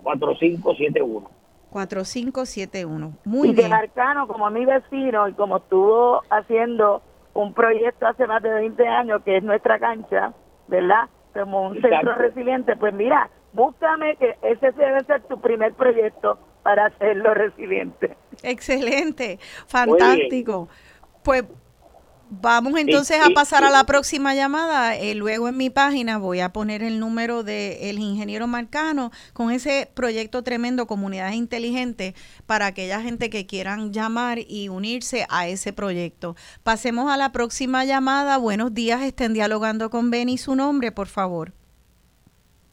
787-636-4571. 4571. Muy y bien. Y Marcano, como mi vecino y como estuvo haciendo un proyecto hace más de 20 años, que es nuestra cancha, ¿verdad? Como un centro resiliente, pues mira, búscame que ese debe ser tu primer proyecto para hacerlo resiliente. Excelente, fantástico. Pues Vamos entonces a pasar a la próxima llamada. Eh, luego en mi página voy a poner el número del ingeniero Marcano con ese proyecto tremendo Comunidades Inteligentes para aquella gente que quieran llamar y unirse a ese proyecto. Pasemos a la próxima llamada. Buenos días, estén dialogando con Beni. Su nombre, por favor.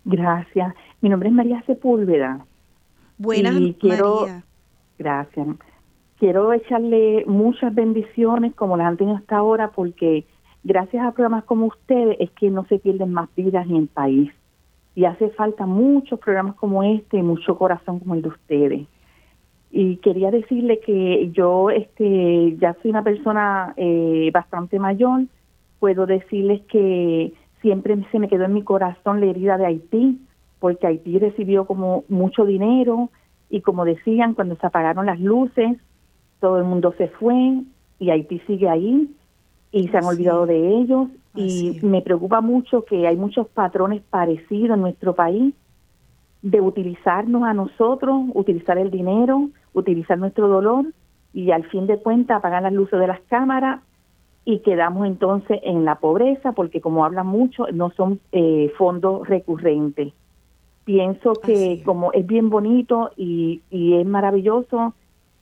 Gracias. Mi nombre es María Sepúlveda. Buenas, María. Gracias quiero echarle muchas bendiciones como las han tenido hasta ahora porque gracias a programas como ustedes es que no se pierden más vidas en el país. Y hace falta muchos programas como este y mucho corazón como el de ustedes. Y quería decirle que yo este ya soy una persona eh, bastante mayor. Puedo decirles que siempre se me quedó en mi corazón la herida de Haití, porque Haití recibió como mucho dinero y como decían, cuando se apagaron las luces, todo el mundo se fue y Haití sigue ahí y se han olvidado de ellos. Y me preocupa mucho que hay muchos patrones parecidos en nuestro país de utilizarnos a nosotros, utilizar el dinero, utilizar nuestro dolor y al fin de cuentas apagar las luces de las cámaras y quedamos entonces en la pobreza porque como hablan mucho no son eh, fondos recurrentes. Pienso que como es bien bonito y, y es maravilloso,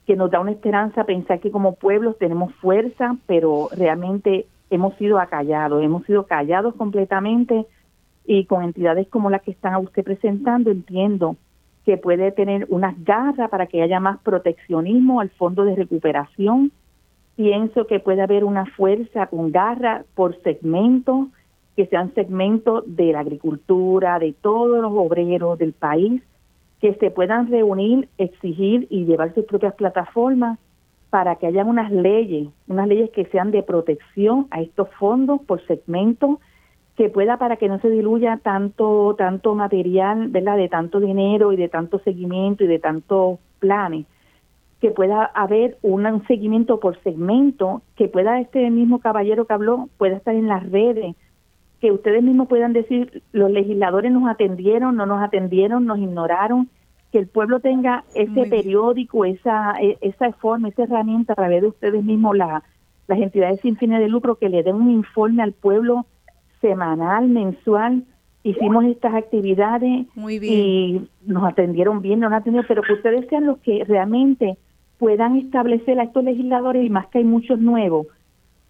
que nos da una esperanza pensar que como pueblos tenemos fuerza, pero realmente hemos sido acallados, hemos sido callados completamente y con entidades como las que están a usted presentando entiendo que puede tener unas garras para que haya más proteccionismo al fondo de recuperación. Pienso que puede haber una fuerza con garra por segmentos, que sean segmentos de la agricultura, de todos los obreros del país, que se puedan reunir, exigir y llevar sus propias plataformas para que haya unas leyes, unas leyes que sean de protección a estos fondos por segmentos que pueda para que no se diluya tanto tanto material, ¿verdad? De tanto dinero y de tanto seguimiento y de tantos planes, que pueda haber un seguimiento por segmento, que pueda este mismo caballero que habló pueda estar en las redes, que ustedes mismos puedan decir los legisladores nos atendieron, no nos atendieron, nos ignoraron, que el pueblo tenga ese periódico, esa e, esa forma, esa herramienta a través de ustedes mismos la, las entidades sin fines de lucro que le den un informe al pueblo semanal, mensual. Hicimos estas actividades y nos atendieron bien, no nos atendieron, pero que ustedes sean los que realmente puedan establecer a estos legisladores y más que hay muchos nuevos,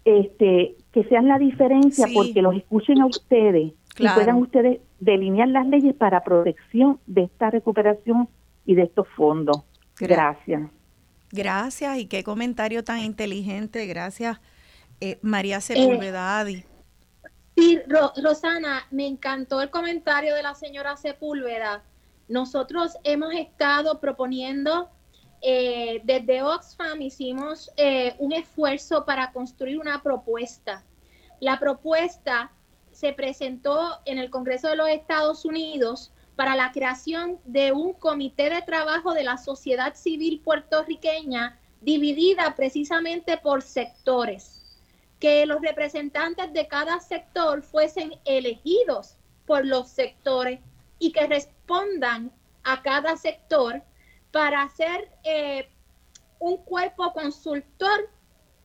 este, que sean la diferencia porque los escuchen a ustedes y puedan ustedes delinear las leyes para protección de esta recuperación y de estos fondos. Gracias. Gracias y qué comentario tan inteligente. Gracias, eh, María Sepúlveda eh, Sí, Rosana, me encantó el comentario de la señora Sepúlveda. Nosotros hemos estado proponiendo, eh, desde Oxfam hicimos eh, un esfuerzo para construir una propuesta. La propuesta se presentó en el Congreso de los Estados Unidos para la creación de un comité de trabajo de la sociedad civil puertorriqueña dividida precisamente por sectores que los representantes de cada sector fuesen elegidos por los sectores y que respondan a cada sector para hacer eh, un cuerpo consultor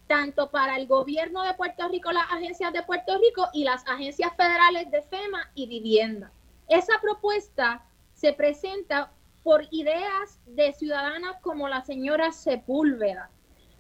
tanto para el gobierno de Puerto Rico, las agencias de Puerto Rico y las agencias federales de FEMA y vivienda. Esa propuesta se presenta por ideas de ciudadanas como la señora Sepúlveda,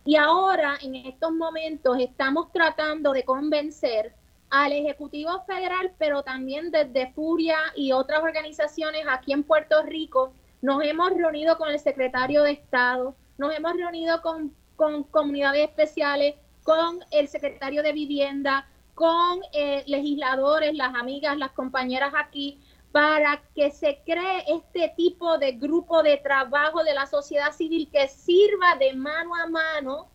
y ahora, en estos momentos, estamos tratando de convencer al Ejecutivo Federal, pero también desde Furia y otras organizaciones aquí en Puerto Rico. Nos hemos reunido con el secretario de Estado, nos hemos reunido con, comunidades especiales, con el secretario de Vivienda, con eh, legisladores, las amigas, las compañeras aquí, para que se cree este tipo de grupo de trabajo de la sociedad civil que sirva de mano a mano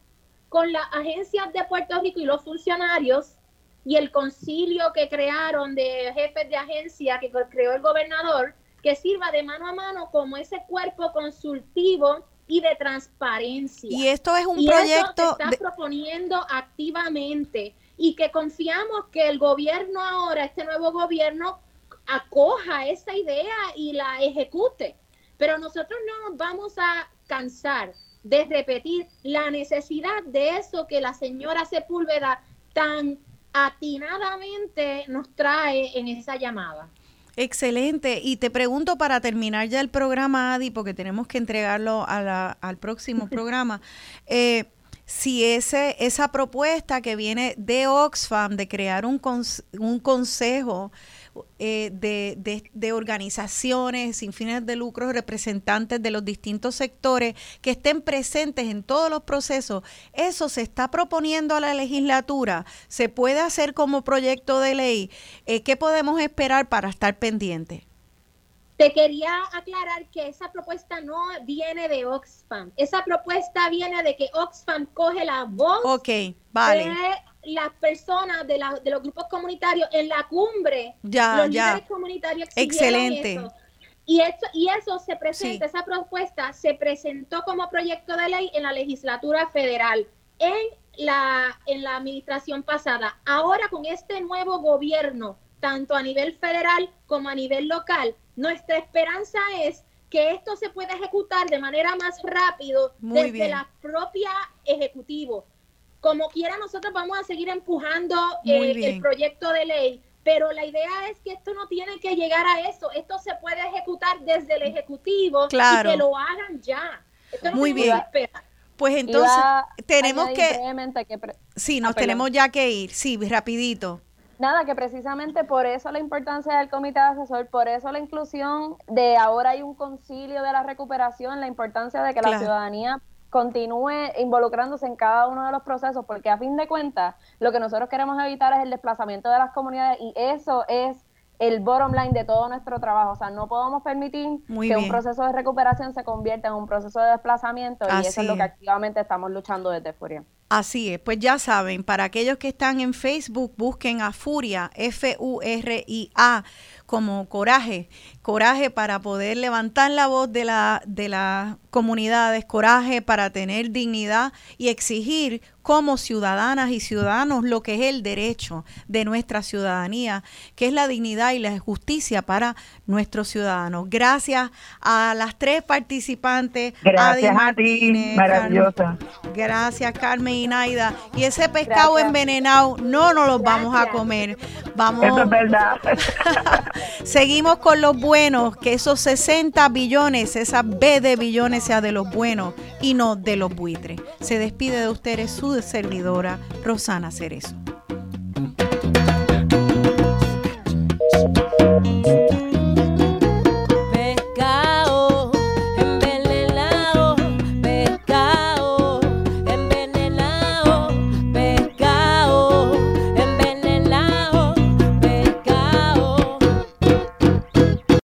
con las agencias de Puerto Rico y los funcionarios y el concilio que crearon de jefes de agencia que creó el gobernador, que sirva de mano a mano como ese cuerpo consultivo y de transparencia. Y esto es un proyecto que está proponiendo activamente y que confiamos que el gobierno ahora, este nuevo gobierno, acoja esa idea y la ejecute. Pero nosotros no nos vamos a cansar de repetir la necesidad de eso que la señora Sepúlveda tan atinadamente nos trae en esa llamada. Excelente. Y te pregunto para terminar ya el programa, Adi, porque tenemos que entregarlo al próximo programa. Eh, si ese, esa propuesta que viene de Oxfam de crear un, un consejo eh, de, de, organizaciones sin fines de lucro, representantes de los distintos sectores que estén presentes en todos los procesos. Eso se está proponiendo a la legislatura, se puede hacer como proyecto de ley. Eh, ¿Qué podemos esperar para estar pendientes? Te quería aclarar que esa propuesta no viene de Oxfam. Esa propuesta viene de que Oxfam coge la voz okay, vale las personas de, la, de los grupos comunitarios en la cumbre, ya, los ya. líderes comunitarios Excelente. Eso. Y, eso, y eso se presenta, esa propuesta se presentó como proyecto de ley en la legislatura federal, en la, en la administración pasada. Ahora con este nuevo gobierno, tanto a nivel federal como a nivel local, nuestra esperanza es que esto se pueda ejecutar de manera más rápido desde la propia ejecutivo como quiera, nosotros vamos a seguir empujando eh, el proyecto de ley Pero la idea es que esto no tiene que llegar a eso. Esto se puede ejecutar desde el Ejecutivo y que lo hagan ya. Muy bien. Pues entonces tenemos que... sí, nos ah, tenemos ya que ir. Sí, rapidito. Nada, que precisamente por eso la importancia del comité asesor, por eso la inclusión de ahora hay un concilio de la recuperación, la importancia de que la ciudadanía continúe involucrándose en cada uno de los procesos, porque a fin de cuentas lo que nosotros queremos evitar es el desplazamiento de las comunidades y eso es el bottom line de todo nuestro trabajo. O sea, no podemos permitir que un proceso de recuperación se convierta en un proceso de desplazamiento y eso es lo que activamente estamos luchando desde Furia. Así es, pues ya saben, para aquellos que están en Facebook, busquen a Furia, F-U-R-I-A, como coraje, coraje para poder levantar la voz de, la, de las comunidades, coraje para tener dignidad y exigir como ciudadanas y ciudadanos lo que es el derecho de nuestra ciudadanía, que es la dignidad y la justicia para nuestros ciudadanos. Gracias a las tres participantes. Gracias a ti, maravillosa. gracias Carmen y Naida. Y ese pescado envenenado no nos lo vamos a comer. Vamos. Eso es verdad. Seguimos con los buenos, que esos 60 billones, esa B de billones sea de los buenos y no de los buitres. Se despide de ustedes su servidora Rosana Cerezo.